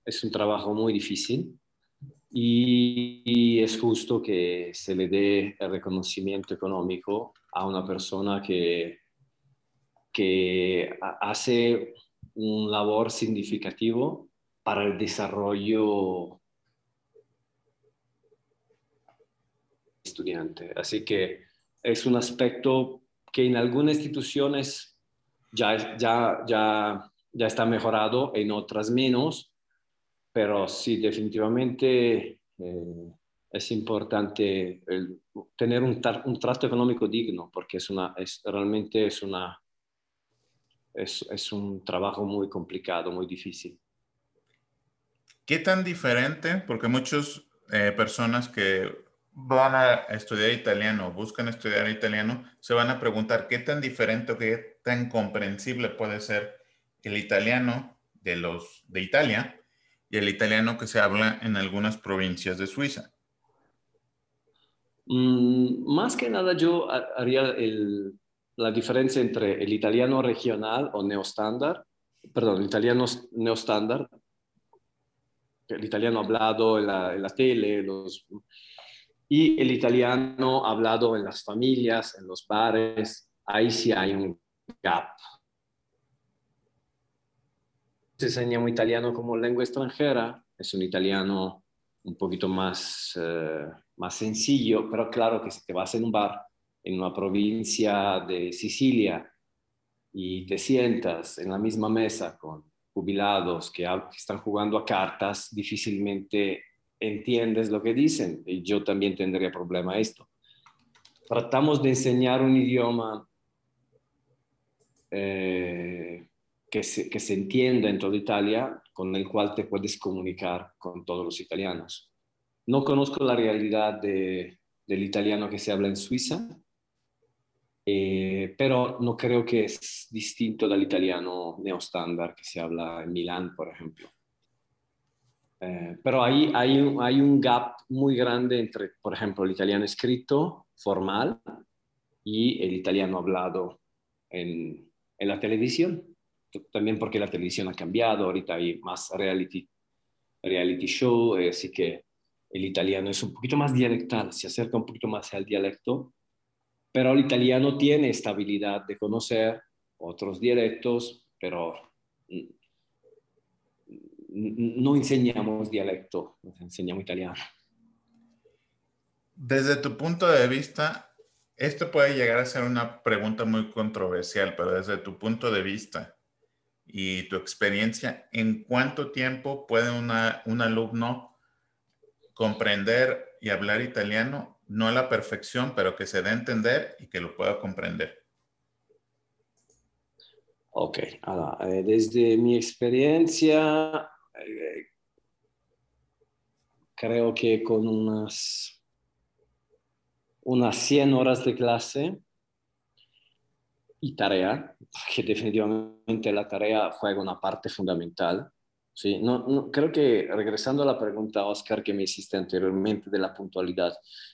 es un trabajo muy difícil y, es justo que se le dé el reconocimiento económico a una persona que, que hace un labor significativo para el desarrollo estudiante. Así que es un aspecto que en algunas instituciones ya, ya, ya, ya está mejorado, en otras menos, pero sí, definitivamente eh, es importante tener un, trato económico digno, porque es una, es, realmente es, una, es, es un trabajo muy complicado, muy difícil. ¿Qué tan diferente? Porque muchas eh, personas que van a estudiar italiano, buscan estudiar italiano, se van a preguntar qué tan diferente o qué tan comprensible puede ser el italiano de los de Italia y el italiano que se habla en algunas provincias de Suiza? Mm, más que nada yo haría la diferencia entre el italiano regional o neostándar, perdón, el italiano neostándar, el italiano hablado en la, tele, y el italiano hablado en las familias, en los bares, ahí sí hay un gap se enseña un italiano como lengua extranjera, es un italiano un poquito más, eh, más sencillo, pero claro que si te vas en un bar en una provincia de Sicilia y te sientas en la misma mesa con jubilados que, están jugando a cartas, difícilmente entiendes lo que dicen. Y yo también tendría problema esto. Tratamos de enseñar un idioma eh, que, se, que se entienda en toda Italia, con el cual te puedes comunicar con todos los italianos. No conozco la realidad de, del italiano que se habla en Suiza, eh, pero no creo que es distinto del italiano neostándar que se habla en Milán, por ejemplo. Eh, pero ahí hay, un, hay un gap muy grande entre, por ejemplo, el italiano escrito, formal, y el italiano hablado en, en la televisión. También porque la televisión ha cambiado, ahorita hay más reality, reality show, eh, así que el italiano es un poquito más dialectal, se acerca un poquito más al dialecto, pero el italiano tiene esta habilidad de conocer otros dialectos, pero no enseñamos dialecto, enseñamos italiano. Desde tu punto de vista, esto puede llegar a ser una pregunta muy controversial, pero desde tu punto de vista y tu experiencia, ¿en cuánto tiempo puede un alumno comprender y hablar italiano, no a la perfección, pero que se dé a entender y que lo pueda comprender. Ok, eh, desde mi experiencia, eh, creo que con unas, unas 100 horas de clase y tarea, que definitivamente la tarea juega una parte fundamental, Sí, no, creo que regresando a la pregunta, Oscar, que me hiciste anteriormente de la puntualidad,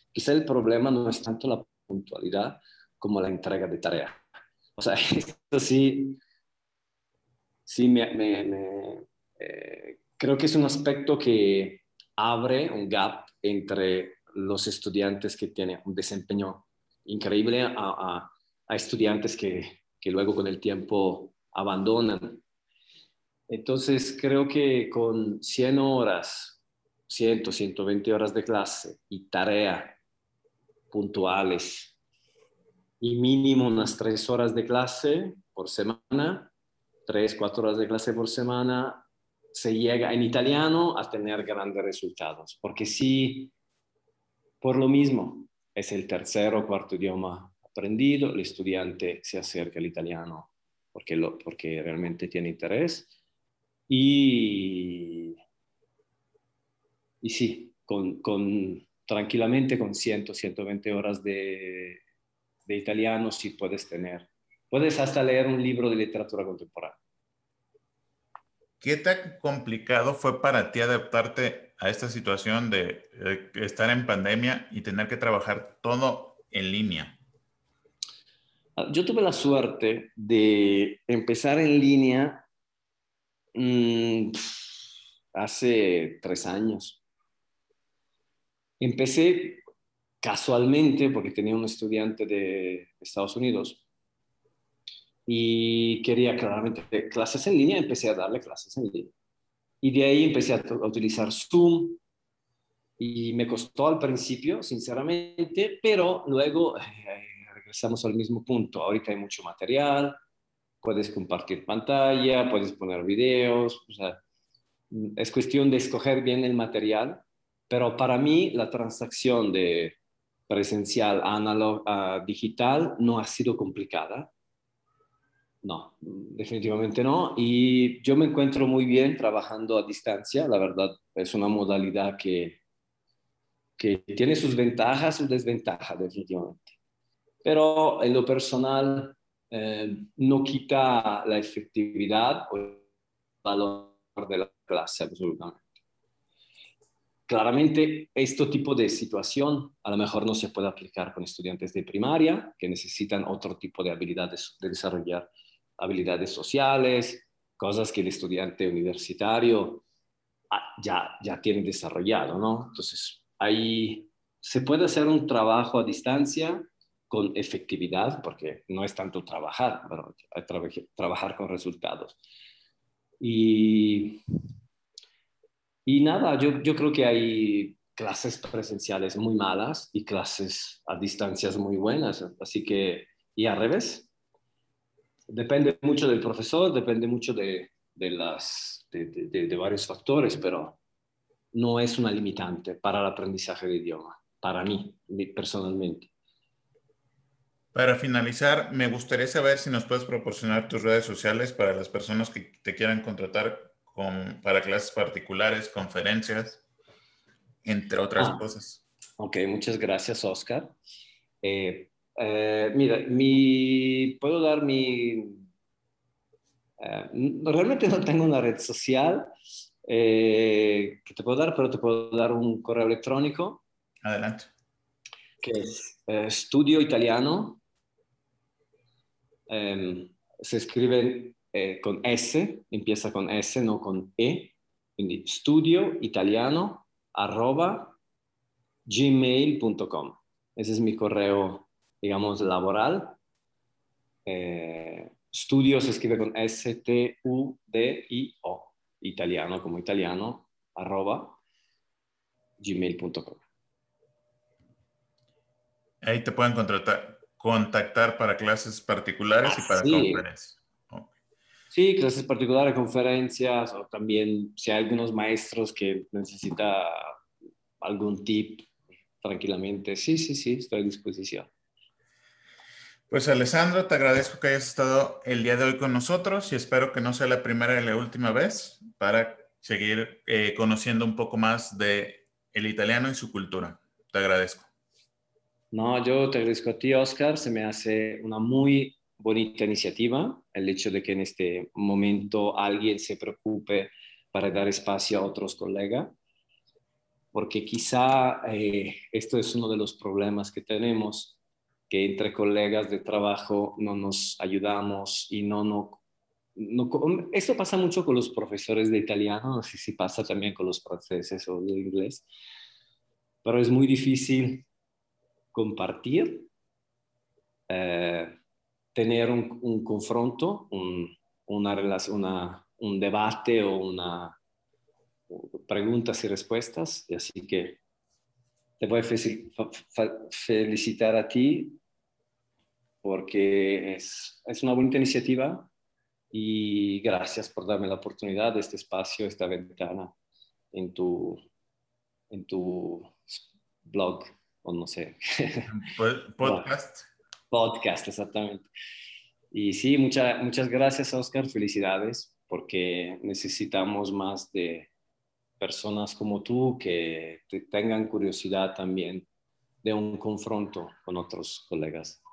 quizá el problema no es tanto la puntualidad como la entrega de tarea. O sea, esto sí, sí me, eh, creo que es un aspecto que abre un gap entre los estudiantes que tienen un desempeño increíble a, a estudiantes que, que luego con el tiempo abandonan entonces, creo que con 100 horas, 100, 120 horas de clase y tarea puntuales y mínimo unas 3 horas de clase por semana, 3, 4 horas de clase por semana, se llega en italiano a tener grandes resultados. Porque si, por lo mismo, es el tercer o cuarto idioma aprendido, el estudiante se acerca al italiano porque, lo, porque realmente tiene interés y, y sí, con, con, tranquilamente con 100, 120 horas de, de italiano sí puedes tener. Puedes hasta leer un libro de literatura contemporánea. ¿Qué tan complicado fue para ti adaptarte a esta situación de estar en pandemia y tener que trabajar todo en línea? Yo tuve la suerte de empezar en línea Mm, hace tres años. Empecé casualmente porque tenía un estudiante de Estados Unidos y quería claramente clases en línea, empecé a darle clases en línea. Y de ahí empecé a, utilizar Zoom y me costó al principio, sinceramente, pero luego eh, regresamos al mismo punto. Ahorita hay mucho material, puedes compartir pantalla, puedes poner videos, o sea, es cuestión de escoger bien el material, pero para mí la transacción de presencial a, a digital no ha sido complicada. No, definitivamente no. Y yo me encuentro muy bien trabajando a distancia. La verdad, es una modalidad que, que tiene sus ventajas, sus desventajas, definitivamente. Pero en lo personal, eh, no quita la efectividad o el valor de la clase, absolutamente. Claramente, este tipo de situación a lo mejor no se puede aplicar con estudiantes de primaria que necesitan otro tipo de habilidades, de desarrollar habilidades sociales, cosas que el estudiante universitario ah, ya, ya tiene desarrollado, ¿no? Entonces, ahí se puede hacer un trabajo a distancia con efectividad, porque no es tanto trabajar, pero trabajar con resultados. Y, y nada, yo, yo creo que hay clases presenciales muy malas y clases a distancias muy buenas, así que, y al revés. depende mucho del profesor, depende mucho de, de las, de, de, varios factores, pero no es una limitante para el aprendizaje de idioma, para mí personalmente. Para finalizar, me gustaría saber si nos puedes proporcionar tus redes sociales para las personas que te quieran contratar con, para clases particulares, conferencias, entre otras ah, cosas. Ok, muchas gracias, Oscar. Eh, eh, mira, mi, puedo dar mi... Eh, realmente no tengo una red social que te puedo dar, pero te puedo dar un correo electrónico. Adelante. Que es estudio italiano Em, se escribe eh, con S, empieza con S, no con E, quindi studio italiano arroba gmail.com. Ese es mi correo, digamos, laboral. Eh, studio se escribe con S-T-U-D-I-O, italiano como italiano, arroba gmail.com. Ahí te pueden contratar, contactar para clases particulares y para conferencias. Sí, clases particulares, conferencias, o también si hay algunos maestros que necesita algún tip, tranquilamente. Sí, sí, sí, estoy a disposición. Pues Alessandro, te agradezco que hayas estado el día de hoy con nosotros y espero que no sea la primera y la última vez para seguir eh, conociendo un poco más de el italiano y su cultura. Te agradezco. No, yo te agradezco a ti, Oscar. Se me hace una muy bonita iniciativa el hecho de que en este momento alguien se preocupe para dar espacio a otros colegas, porque quizá eh, esto es uno de los problemas que tenemos, que entre colegas de trabajo no nos ayudamos y no, no, no esto pasa mucho con los profesores de italiano, no sé si pasa también con los franceses o de inglés, pero es muy difícil compartir, eh, tener un, confronto, un, una una, un debate o una preguntas y respuestas. Y así que te voy a felicitar a ti porque es, es una bonita iniciativa y gracias por darme la oportunidad de este espacio, esta ventana en tu, en tu blog o no sé. Podcast. podcast, exactamente. Y sí, muchas gracias, Oscar. Felicidades, porque necesitamos más de personas como tú que tengan curiosidad también de un confronto con otros colegas.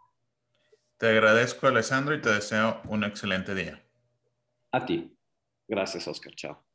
Te agradezco, Alessandro, y te deseo un excelente día. A ti. Gracias, Oscar. Chao.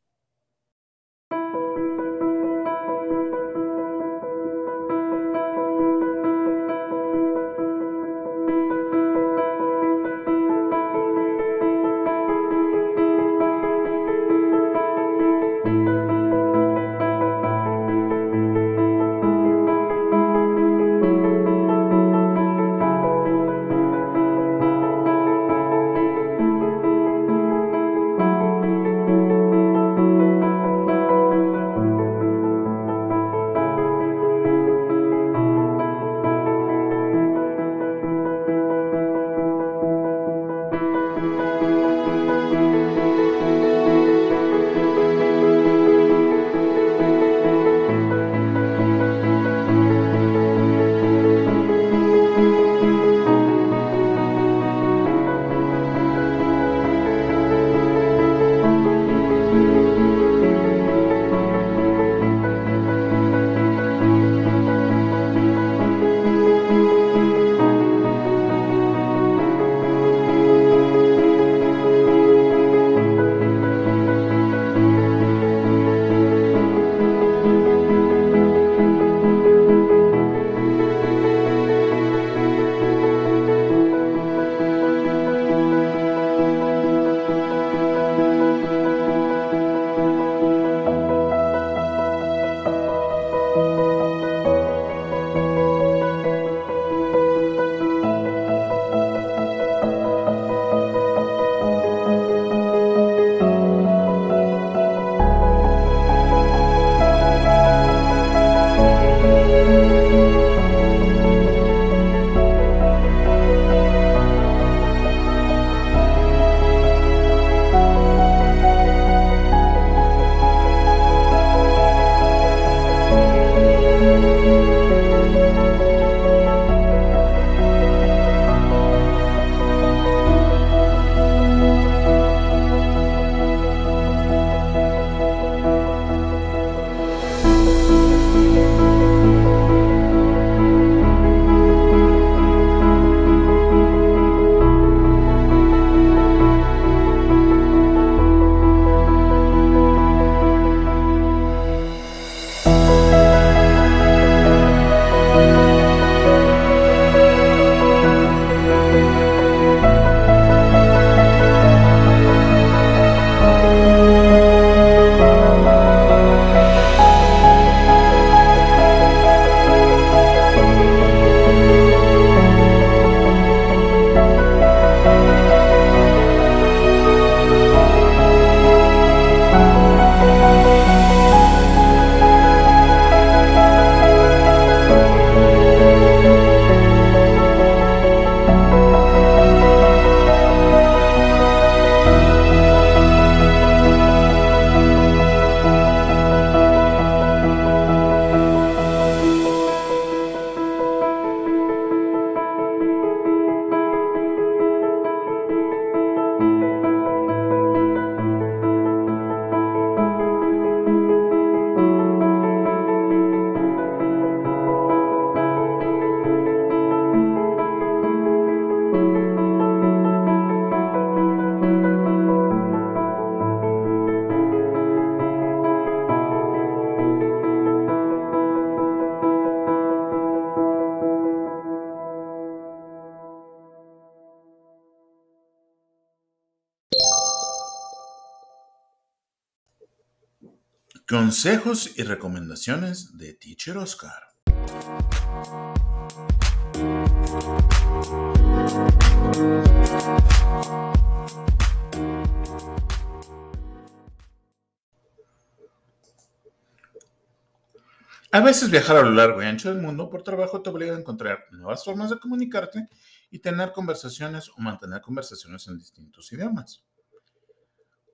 Consejos y recomendaciones de Teacher Oscar. A veces viajar a lo largo y ancho del mundo por trabajo te obliga a encontrar nuevas formas de comunicarte y tener conversaciones o mantener conversaciones en distintos idiomas.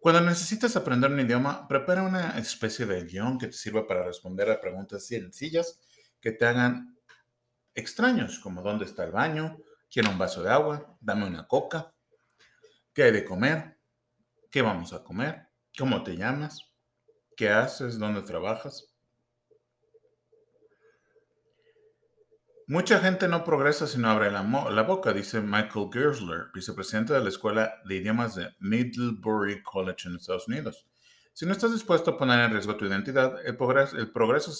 Cuando necesitas aprender un idioma, prepara una especie de guion que te sirva para responder a preguntas sencillas que te hagan extraños, como dónde está el baño, quiero un vaso de agua, dame una coca, qué hay de comer, qué vamos a comer, cómo te llamas, qué haces, dónde trabajas. Mucha gente no progresa si no abre la, boca, dice Michael Gersler, vicepresidente de la Escuela de Idiomas de Middlebury College en Estados Unidos. Si no estás dispuesto a poner en riesgo tu identidad, el progreso, el progreso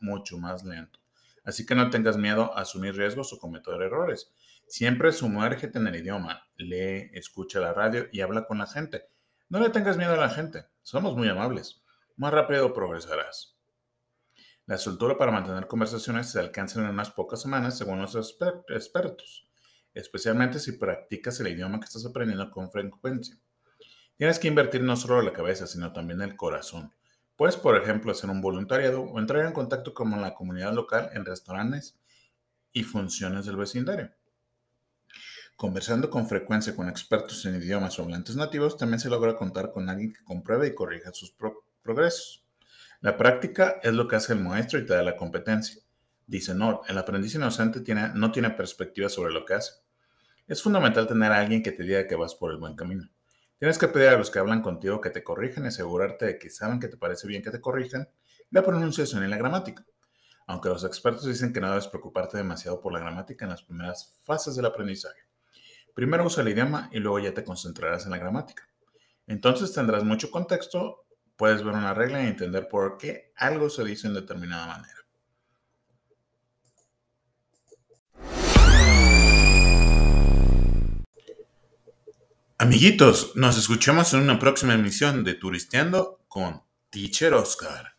mucho más lento. Así que no tengas miedo a asumir riesgos o cometer errores. Siempre sumérgete en el idioma, lee, escucha la radio y habla con la gente. No le tengas miedo a la gente, somos muy amables. Más rápido progresarás. La soltura para mantener conversaciones se alcanza en unas pocas semanas según los expertos, especialmente si practicas el idioma que estás aprendiendo con frecuencia. Tienes que invertir no solo la cabeza, sino también el corazón. Puedes, por ejemplo, hacer un voluntariado o entrar en contacto con la comunidad local en restaurantes y funciones del vecindario. Conversando con frecuencia con expertos en idiomas o hablantes nativos, también se logra contar con alguien que compruebe y corrija sus progresos. La práctica es lo que hace el maestro y te da la competencia. Dice Nord, el aprendiz inocente tiene, no tiene perspectiva sobre lo que hace. Es fundamental tener a alguien que te diga que vas por el buen camino. Tienes que pedir a los que hablan contigo que te corrijan y asegurarte de que saben que te parece bien que te corrijan la pronunciación y la gramática. Aunque los expertos dicen que no debes preocuparte demasiado por la gramática en las primeras fases del aprendizaje. Primero usa el idioma y luego ya te concentrarás en la gramática. Entonces tendrás mucho contexto puedes ver una regla y entender por qué algo se dice en determinada manera. Amiguitos, nos escuchamos en una próxima emisión de Turisteando con Teacher Oscar.